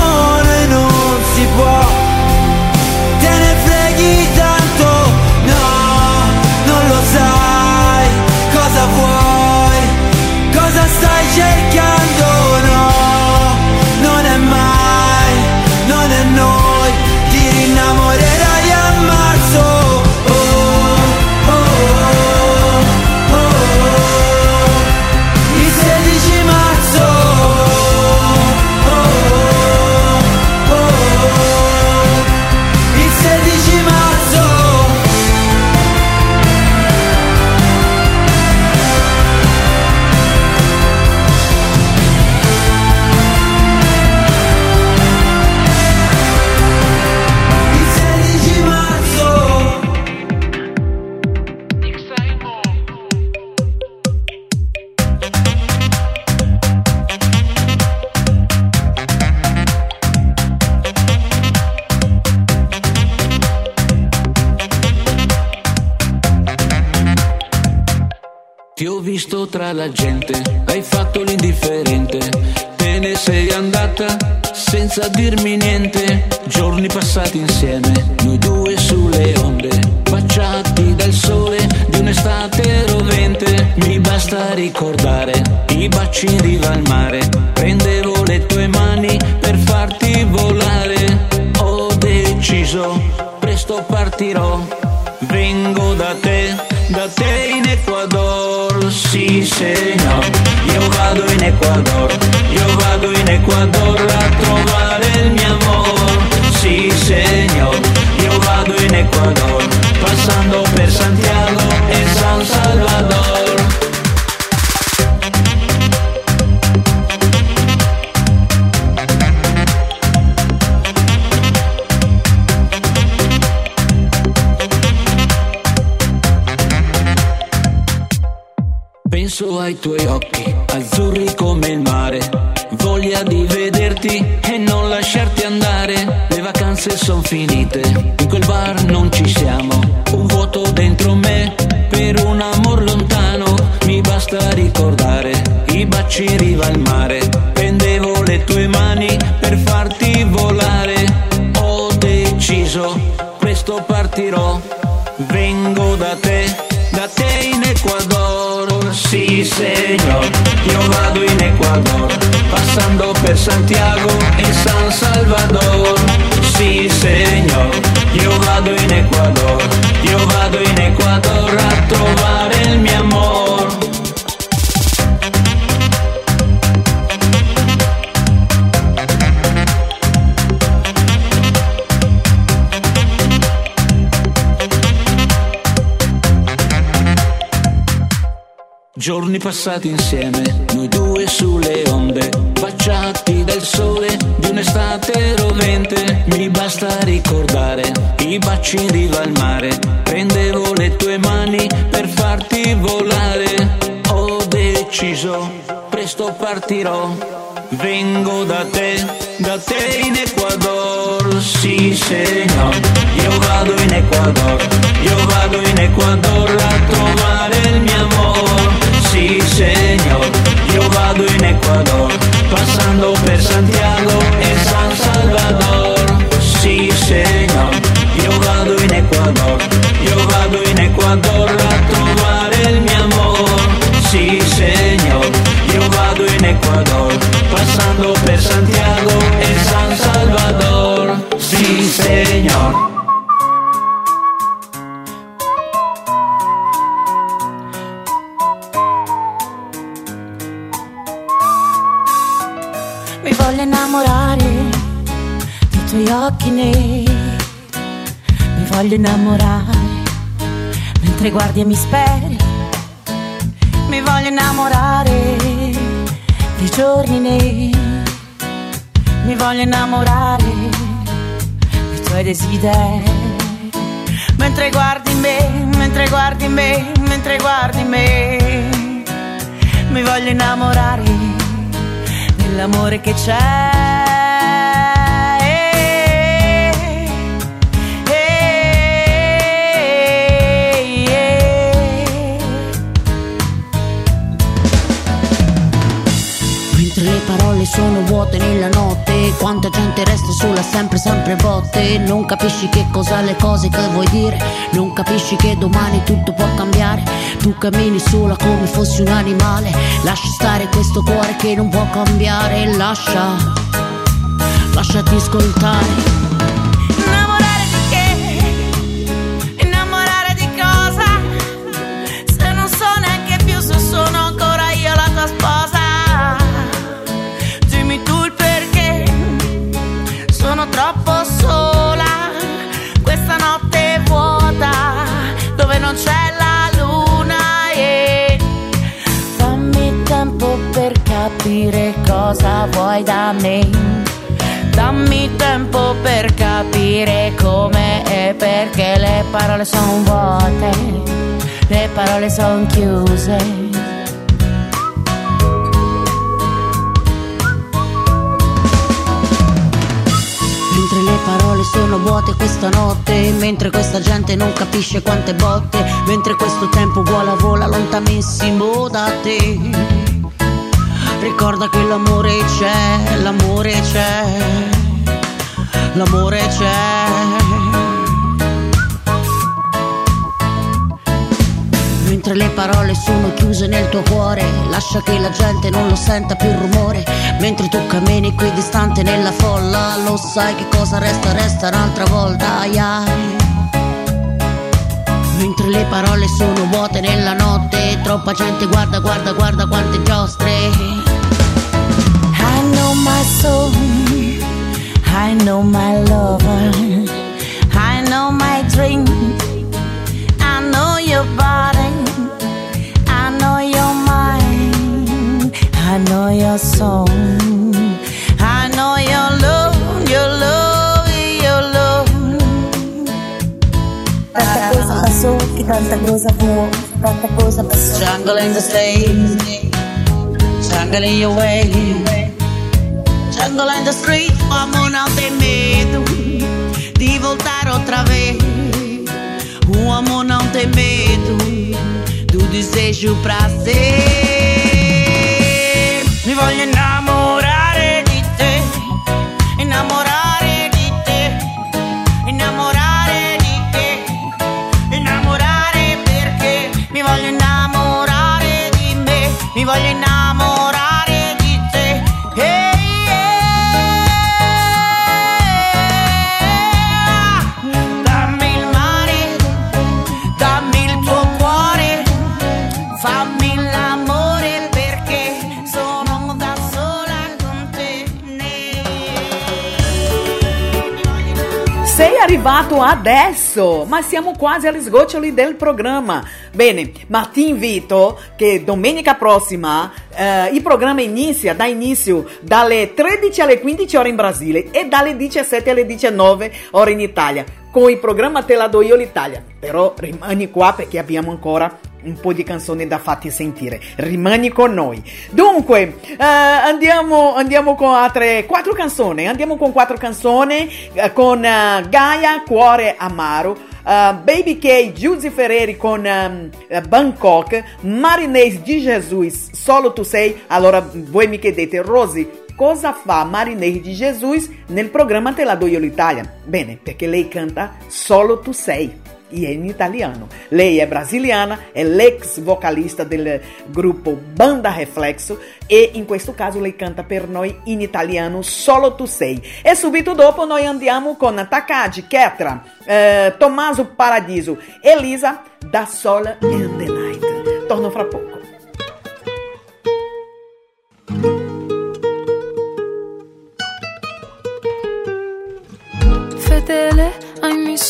senza dirmi le tue mani per farti volare. Ho deciso, presto partirò. Vengo da te, da te in Ecuador. Sì, signor, io vado in Ecuador, passando per Santiago e San Salvador. Sì, signor, io vado in Ecuador, io vado in Ecuador a trovare il mio amor. Giorni passati insieme, noi due sulle onde, baciati dal sole di un'estate rovente. Mi basta ricordare i baci in al mare, prendevo le tue mani per farti volare. Ho deciso, presto partirò, vengo da te, da te in Ecuador. Sì, signor, io vado in Ecuador, io vado in Ecuador a trovare il mio amor. Sì, signor, io vado in Ecuador, passando per Santiago e San Salvador. Sì, signor, io vado in Ecuador, io vado in Ecuador a trovare il mio amor. Sì, signor, io vado in Ecuador, passando per Santiago e San Salvador. Sì, signor. Voglio innamorare dei tuoi occhi neri. Mi voglio innamorare mentre guardi e mi speri. Mi voglio innamorare dei giorni neri. Mi voglio innamorare dei tuoi desideri. Mentre guardi me, mentre guardi me, mentre guardi me. mi voglio innamorare dell'amore che c'è. Sono vuote nella notte Quanta gente resta sola sempre sempre botte. Non capisci che cosa le cose che vuoi dire Non capisci che domani tutto può cambiare. Tu cammini sola come fossi un animale Lascia stare questo cuore che non può cambiare. Lascia, lasciati ascoltare cosa vuoi da me. Dammi tempo per capire come e perché le parole sono vuote, le parole sono chiuse. Parole sono vuote questa notte Mentre questa gente non capisce quante botte Mentre questo tempo vola vola lontanissimo da te Ricorda che l'amore c'è, l'amore c'è L'amore c'è. Mentre le parole sono chiuse nel tuo cuore Lascia che la gente non lo senta più il rumore. Mentre tu cammini qui distante nella folla Lo sai che cosa resta, resta un'altra volta ai. Mentre le parole sono vuote nella notte Troppa gente guarda, guarda, guarda quante giostre soul, I know my lover, I know my dream, I know your body, I know your mind, I know your song, I know your love, your love, your love. Tanta cosa passou e tanta cosa voou, tanta cosa passou. Jungle in the state Jungle in your way Jungle in the street Amo não tem medo De voltar outra vez. O amor não tem medo Do desejo pra ser Mi voglio innamorare Arrivato adesso, ma siamo quasi agli sgoccioli del programma. Bene, ma ti invito che domenica prossima eh, il programma inizia, dà inizio dalle 13 alle 15 ore in Brasile e dalle 17 alle 19 ore in Italia con il programma Te la do io l'Italia. Però rimani qua perché abbiamo ancora un po' di canzoni da farti sentire. Rimani con noi. Dunque, eh, andiamo, andiamo con altre quattro canzoni. Andiamo con quattro canzoni eh, con eh, Gaia, Cuore Amaro. Uh, Baby K, Giusy Ferreri con um, Bangkok, Marinês di Jesus, Solo Tu Sei. Allora voi mi chiedete, Rosy, cosa fa Marinês di Jesus nel programma Te la do io l'Italia? Bene, perché lei canta Solo Tu Sei e in italiano. Lei è brasiliana, è l'ex vocalista del gruppo Banda Reflexo e in questo caso lei canta per noi in italiano Solo Tu Sei. E subito dopo noi andiamo con Takagi, Ketra, eh, Tommaso Paradiso, Elisa, Da Sol and the Night. Torno fra poco.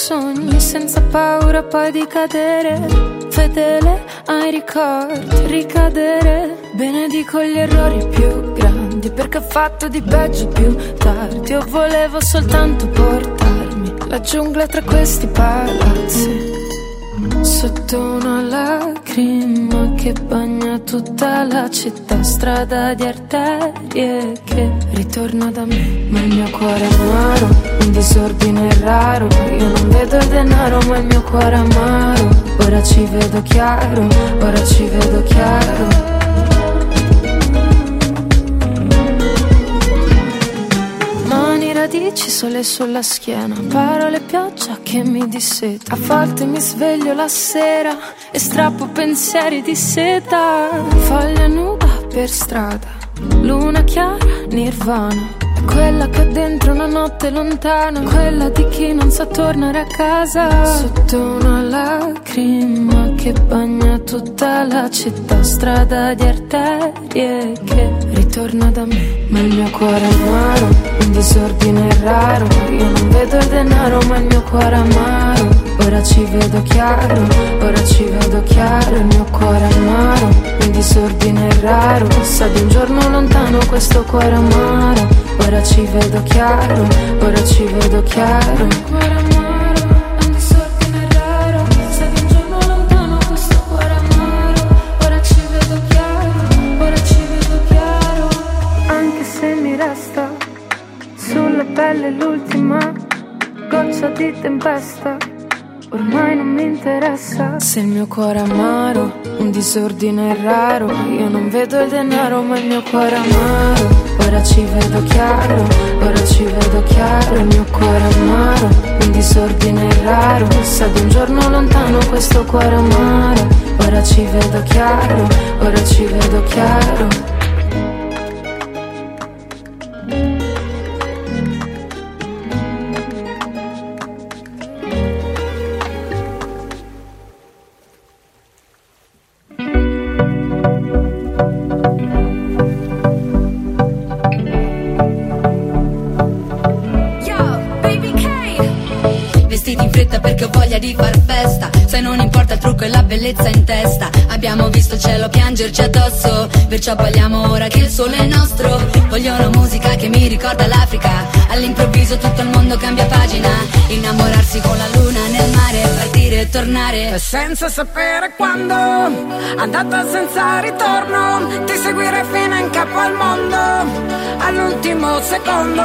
Sogni senza paura poi di cadere. Fedele ai ricordi, ricadere. Benedico gli errori più grandi perché ho fatto di peggio più tardi. Io volevo soltanto portarmi la giungla tra questi palazzi. Sotto una lacrima che bagna tutta la città, strada di arterie che ritorna da me. Ma il mio cuore è amaro, un disordine raro. Io non vedo il denaro, ma il mio cuore è amaro. Ora ci vedo chiaro, ora ci vedo chiaro. Radici sole sulla schiena, parole pioggia che mi disseta. A volte mi sveglio la sera e strappo pensieri di seta. Foglia nuda per strada, luna chiara, nirvana. Quella che ho dentro una notte lontana, quella di chi non sa tornare a casa. Sotto una lacrima che bagna tutta la città, strada di arterie che ritorna da me. Ma il mio cuore è amaro, un disordine raro. Io non vedo il denaro, ma il mio cuore è amaro. Ora ci vedo chiaro, ora ci vedo chiaro. Il mio cuore è amaro, un disordine raro. Sa di un giorno lontano questo cuore amaro. Ora ci vedo chiaro, ora ci vedo chiaro. Pelle l'ultima goccia di tempesta. Ormai non mi interessa Se il mio cuore è amaro, un disordine raro. Io non vedo il denaro ma il mio cuore è amaro. Ora ci vedo chiaro, ora ci vedo chiaro. Il mio cuore è amaro, un disordine raro. Sa di un giorno lontano questo cuore amaro. Ora ci vedo chiaro, ora ci vedo chiaro bellezza in testa. Abbiamo visto il cielo piangerci addosso Perciò balliamo ora che il sole è nostro. Voglio una musica che mi ricorda l'Africa. All'improvviso tutto il mondo cambia pagina. Innamorarsi con la luna nel mare Partire e tornare. E Senza sapere quando Andata senza ritorno Ti seguirei fino in capo al mondo. All'ultimo secondo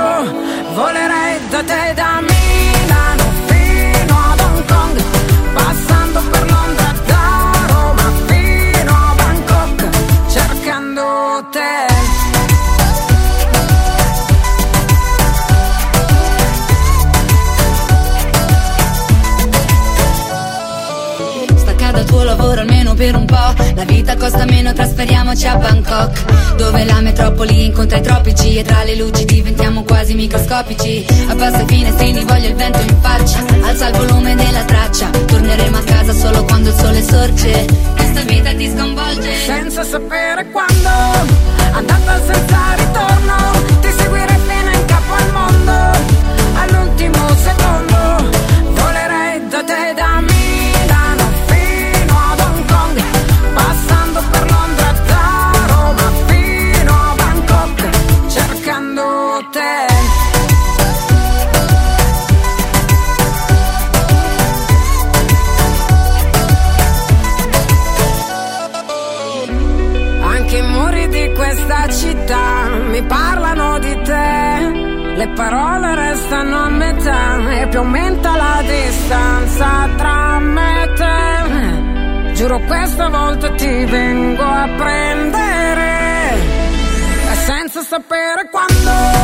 Volerei da te da Milano te. Per un po'. La vita costa meno, trasferiamoci a Bangkok. Dove la metropoli incontra i tropici. E tra le luci diventiamo quasi microscopici. Abbassa i finestrini, voglio il vento in faccia. Alza il volume della traccia. Torneremo a casa solo quando il sole sorge. Questa vita ti sconvolge. Senza sapere quando andata senza ritorno, Giuro questa volta ti vengo a prendere senza sapere quando.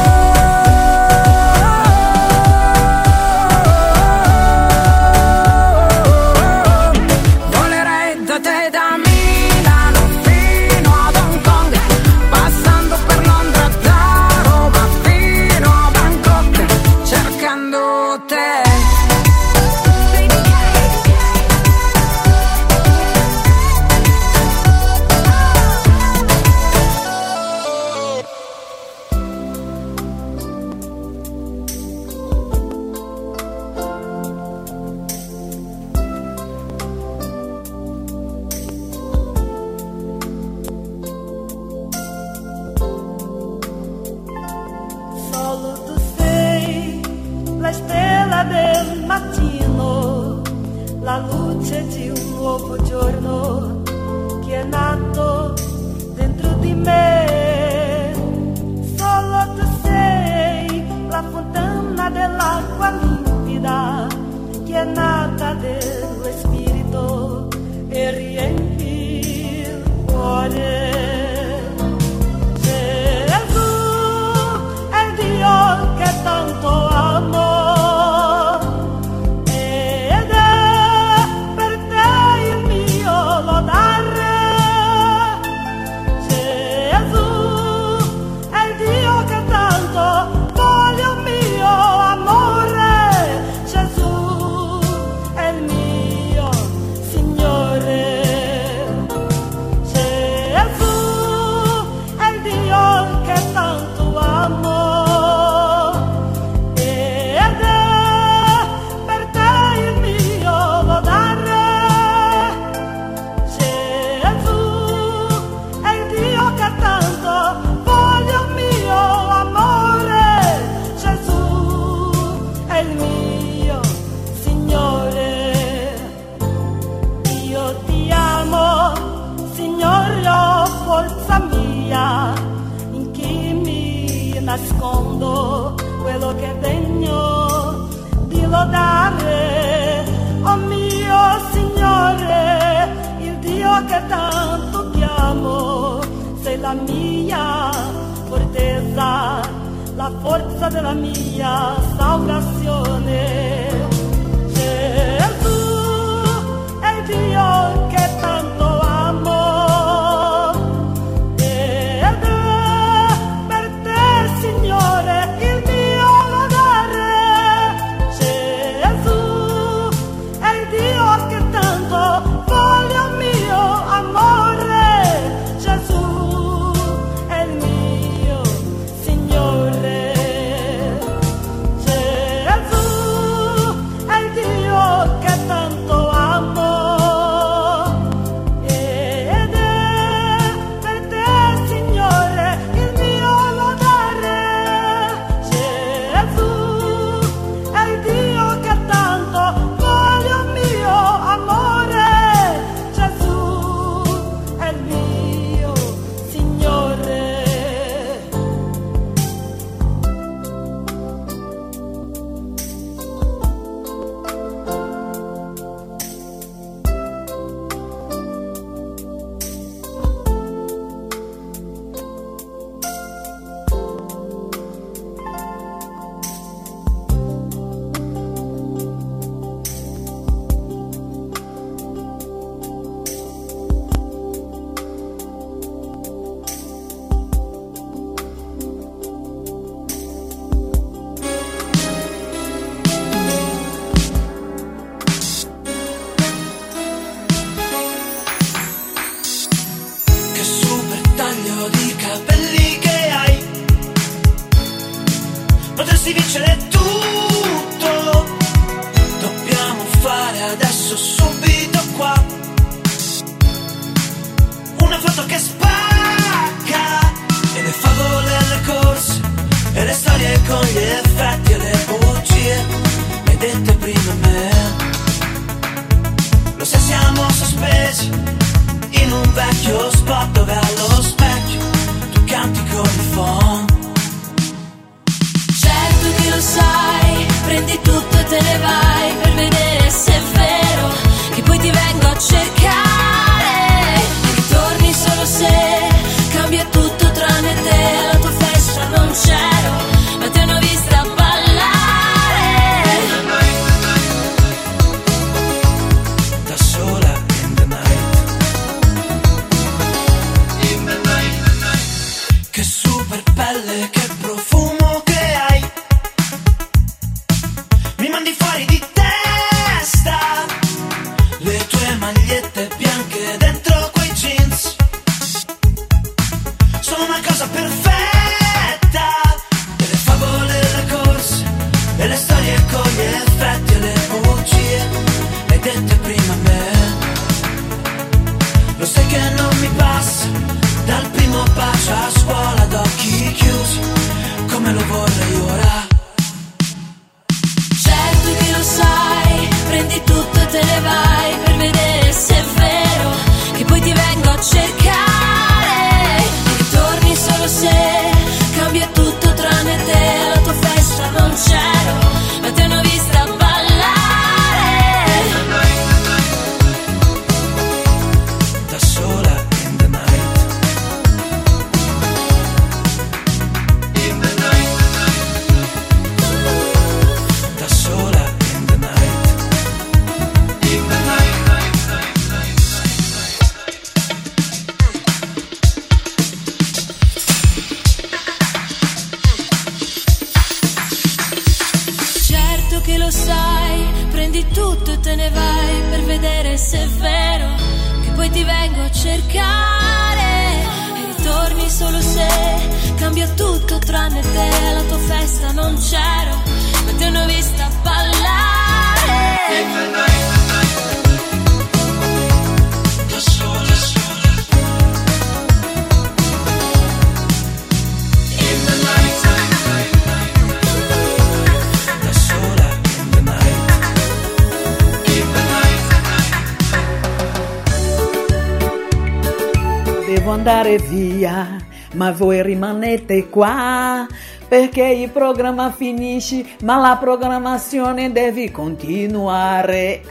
Rimanete qua. perché il programma finisce, ma la programmazione deve continuare.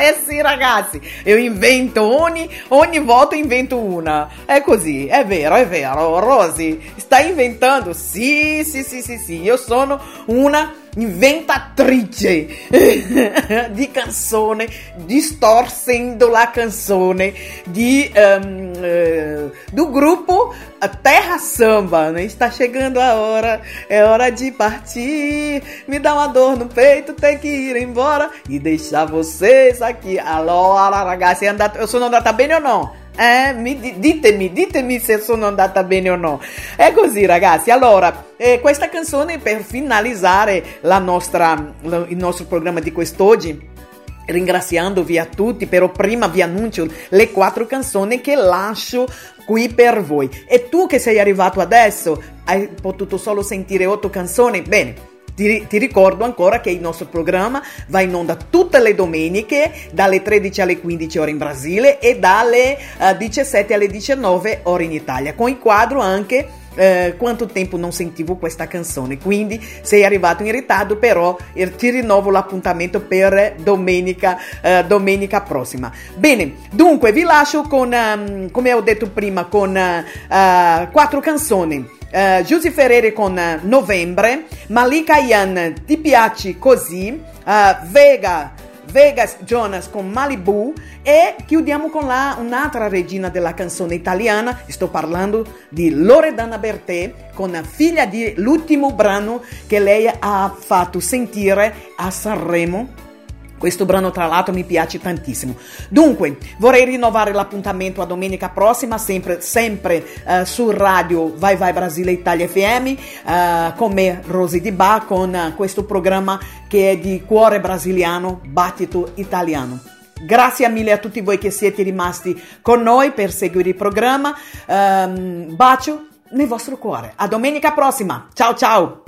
eh sì ragazzi, io invento ogni, ogni volta invento una. È così, è vero, è vero. Rosy, sta inventando? Sì, sì, sì, sì, sì. Io sono una inventatrice di canzone, distorsendo la canzone di, um, uh, do grupo Terra Samba. Né? Está chegando a hora, é hora de partir. Me dá uma dor no peito, tem que ir embora e deixar vocês aqui. Allora, ragazzi, eu sono andata bene ou não? Eh, mi, ditemi, ditemi se sono andata bene o no. È così, ragazzi. Allora, eh, questa canzone per finalizzare nostra, il nostro programma di quest'oggi ringraziandovi a tutti, però prima vi annuncio le quattro canzoni che lascio qui per voi. E tu che sei arrivato adesso, hai potuto solo sentire otto canzoni? Bene. Ti, ti, ricordo ancora che il nostro programma va in onda tutte le domeniche dalle 13 alle 15 ore in Brasile e dalle uh, eh, 17 alle 19 ore in Italia, con il quadro anche eh, quanto tempo non sentivo questa canzone. Quindi sei arrivato in ritardo, però eh, ti rinnovo l'appuntamento per domenica, eh, domenica prossima. Bene, dunque vi lascio con, um, come ho detto prima, con uh, quattro canzoni. Uh, Giusy Ferreri con Novembre, Malika Yan Ti piaci così, uh, Vega Vegas Jonas con Malibu e chiudiamo con la, un'altra regina della canzone italiana, sto parlando di Loredana Bertè con figlia di l'ultimo brano che lei ha fatto sentire a Sanremo questo brano tra l'altro mi piace tantissimo. Dunque, vorrei rinnovare l'appuntamento a domenica prossima, sempre, sempre uh, su radio Vai Vai Brasile Italia FM, eh, con me Rosy Di Ba, con uh, questo programma che è di cuore brasiliano, battito italiano. Grazie mille a tutti voi che siete rimasti con noi per seguire il programma. Um, bacio nel vostro cuore. A domenica prossima. Ciao ciao.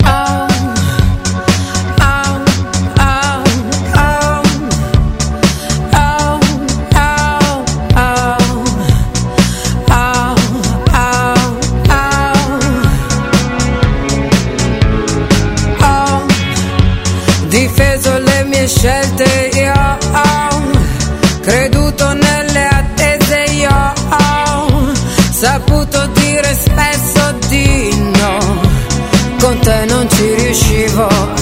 Te non ci riuscivo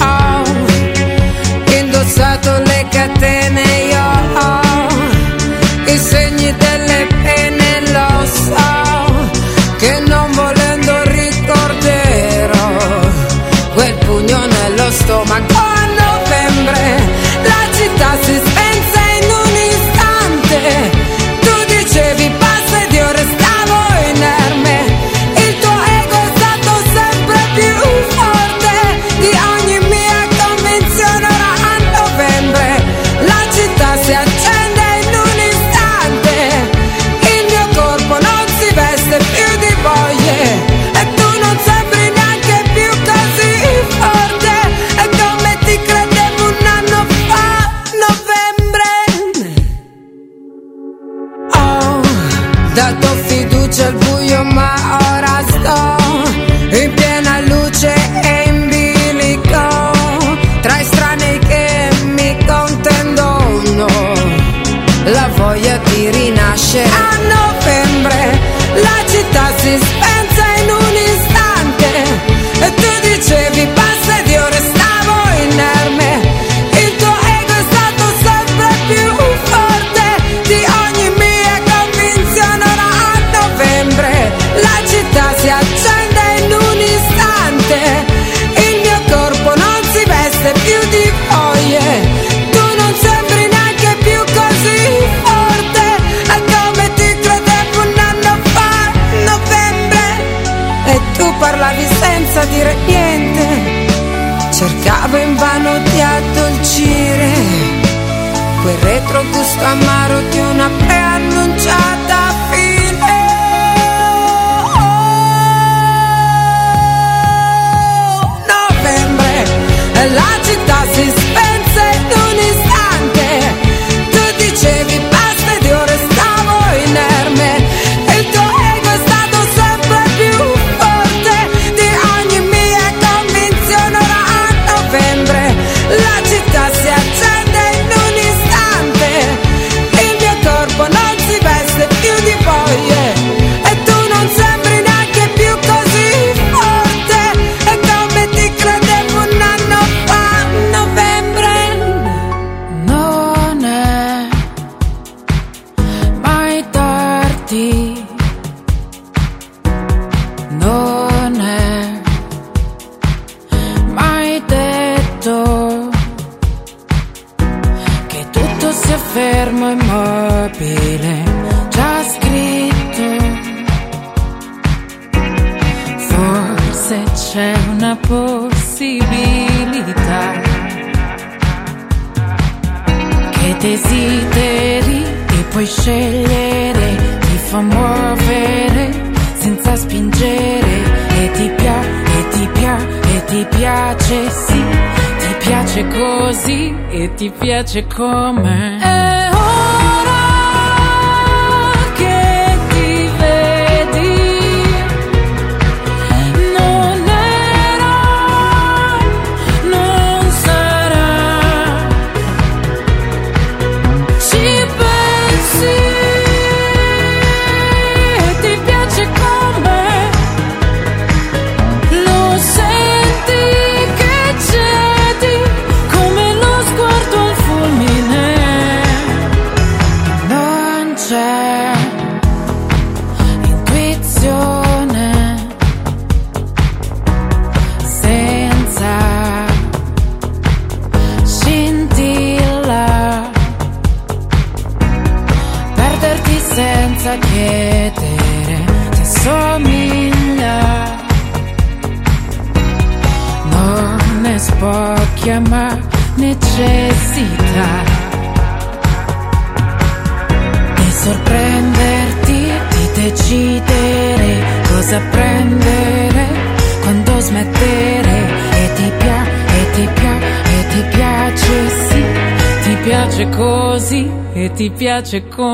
짓고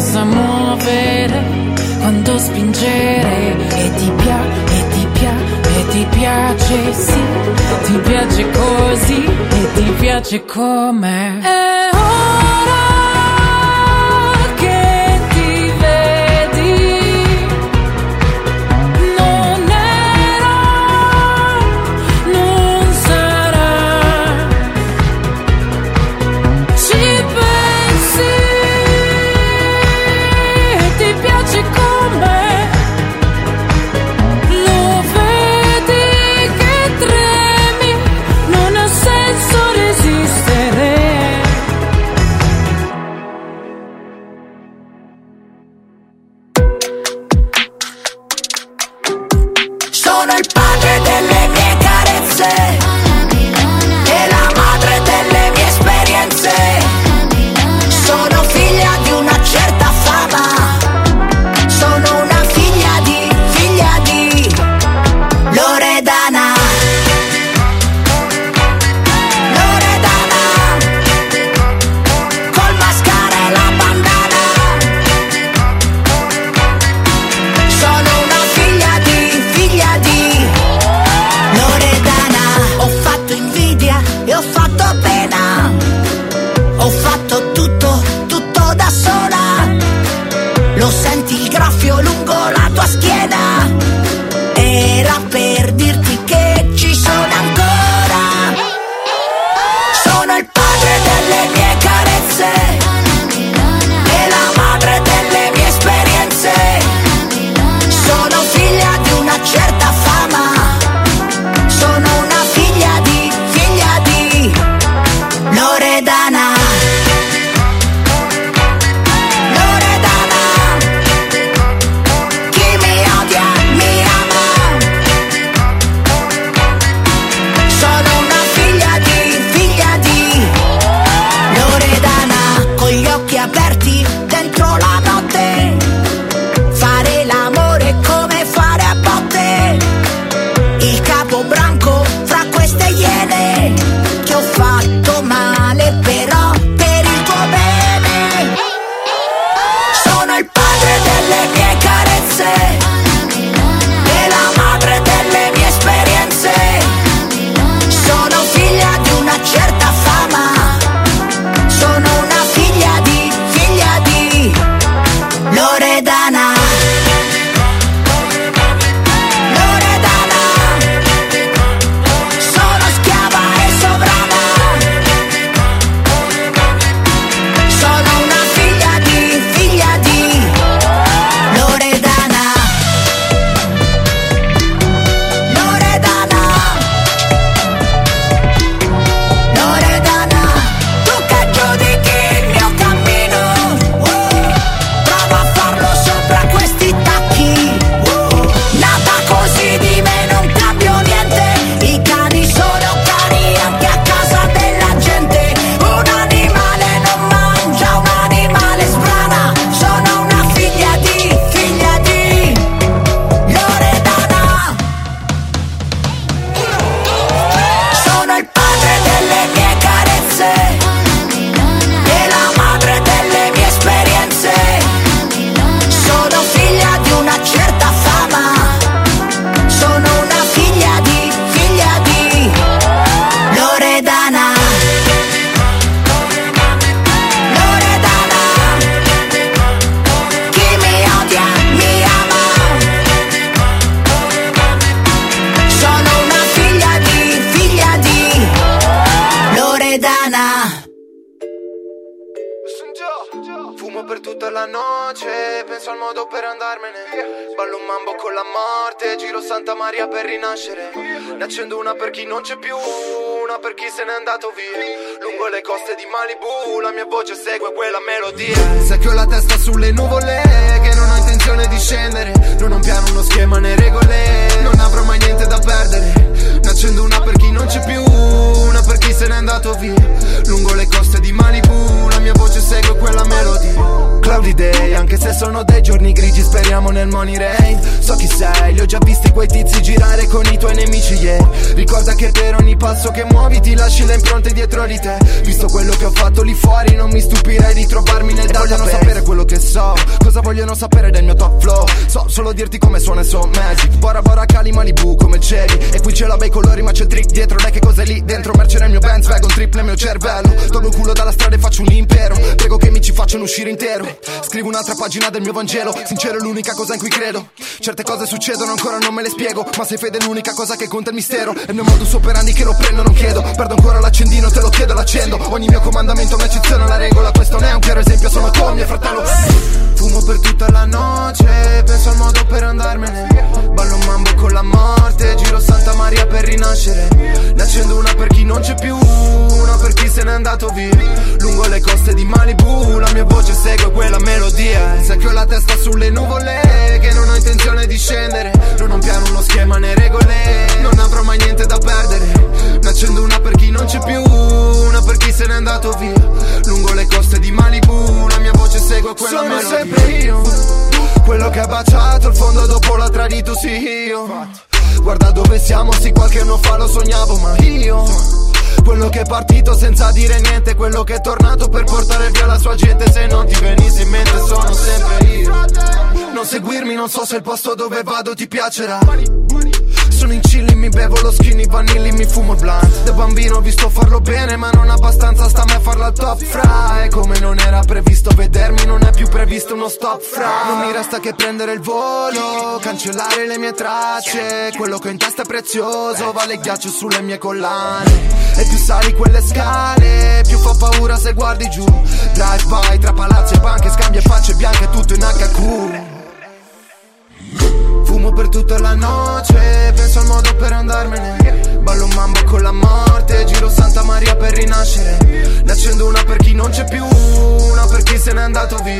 cosa muovere, quando spingere e ti piace, e ti piace, e ti piace, sì, ti piace così e ti piace come. Eh. Per chi non c'è più Una per chi se n'è andato via. Lungo le coste di Malibu La mia voce segue quella melodia. Sai che ho la testa sulle nuvole Che non ho intenzione di scendere Non ho un piano, uno schema né regole Non avrò mai niente da perdere. Ne accendo una per chi non c'è più Una per chi se n'è andato via. Lungo le coste di Malibu mia voce segue quella melodia Cloudy day, anche se sono dei giorni grigi Speriamo nel money rain. So chi sei, li ho già visti quei tizi girare con i tuoi nemici yeah. Ricorda che per ogni passo che muovi ti lasci le impronte dietro di te. Visto quello che ho fatto lì fuori non mi stupirei di trovarmi nel database Vogliono sapere quello che so, cosa vogliono sapere del mio top flow? So solo dirti come suona e so magic Bora Bora Cali Malibu come il E qui ce l'ho bei colori ma c'è il trick dietro Dai che cos'è lì dentro, merce nel mio Benz Vagon triple nel mio cervello. Il culo dalla strada e faccio un impero Prego che mi ci facciano uscire intero. Scrivo un'altra pagina del mio Vangelo. Sincero è l'unica cosa in cui credo. Certe cose succedono ancora non me le spiego. Ma se fede è l'unica cosa che conta il mistero. È il mio modus operandi che lo prendo non chiedo. Perdo ancora l'accendino te lo chiedo l'accendo. Ogni mio comandamento è un'eccezione alla regola. Questo non è un chiaro esempio sono tu mio fratello. Fumo per tutta la noce Penso al modo per andarmene. Ballo un mambo con la morte Giro Santa Maria per rinascere. Ne accendo una per chi non c'è più Una per chi se n'è andato via. Lungo le coste di Malibu La mia voce segue quella melodia. Sai che ho la testa sulle nuvole Che non ho intenzione di scendere. Non ho un piano, uno schema né regole. Non avrò mai niente da perdere. Ne accendo una per chi non c'è più Una per chi se n'è andato via. Lungo le coste di Malibu La mia voce segue quella Sono melodia. sempre io. Quello che ha baciato il fondo dopo l'ha tradito sì io. Guarda dove siamo, sì qualche anno fa lo sognavo ma io quello che è partito senza dire niente Quello che è tornato per portare via la sua gente. Se non ti venisse in mente sono sempre io. Non seguirmi, non so se il posto dove vado ti piacerà sono in chilli, mi bevo lo skinny vanilli, mi fumo il blunt. Da bambino ho visto farlo bene, ma non abbastanza sta me farlo al top. Fra E come non era previsto vedermi, non è più previsto uno stop. Fra Non mi resta che prendere il volo, cancellare le mie tracce. Quello che ho in testa è prezioso, vale ghiaccio sulle mie collane. E più sali quelle scale, più fa paura se guardi giù. Drive by tra palazzi e banche, scambia facce bianche, tutto in HQ Fumo per tutta la noce, penso al modo per andarmene. Ballo un mambo con la morte, giro Santa Maria per rinascere. Ne accendo una per chi non c'è più, una per chi se n'è andato via.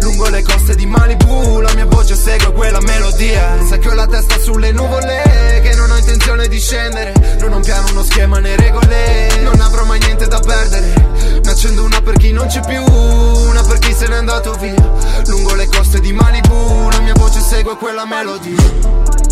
Lungo le coste di Malibu, la mia voce segue quella melodia. Sai che ho la testa sulle nuvole, che non ho intenzione di scendere. Non ho un piano, uno schema né regole, non avrò mai niente da perdere. Ne accendo una per chi non c'è più, una per chi se n'è andato via. Lungo le coste di Malibu, la mia voce segue quella melodia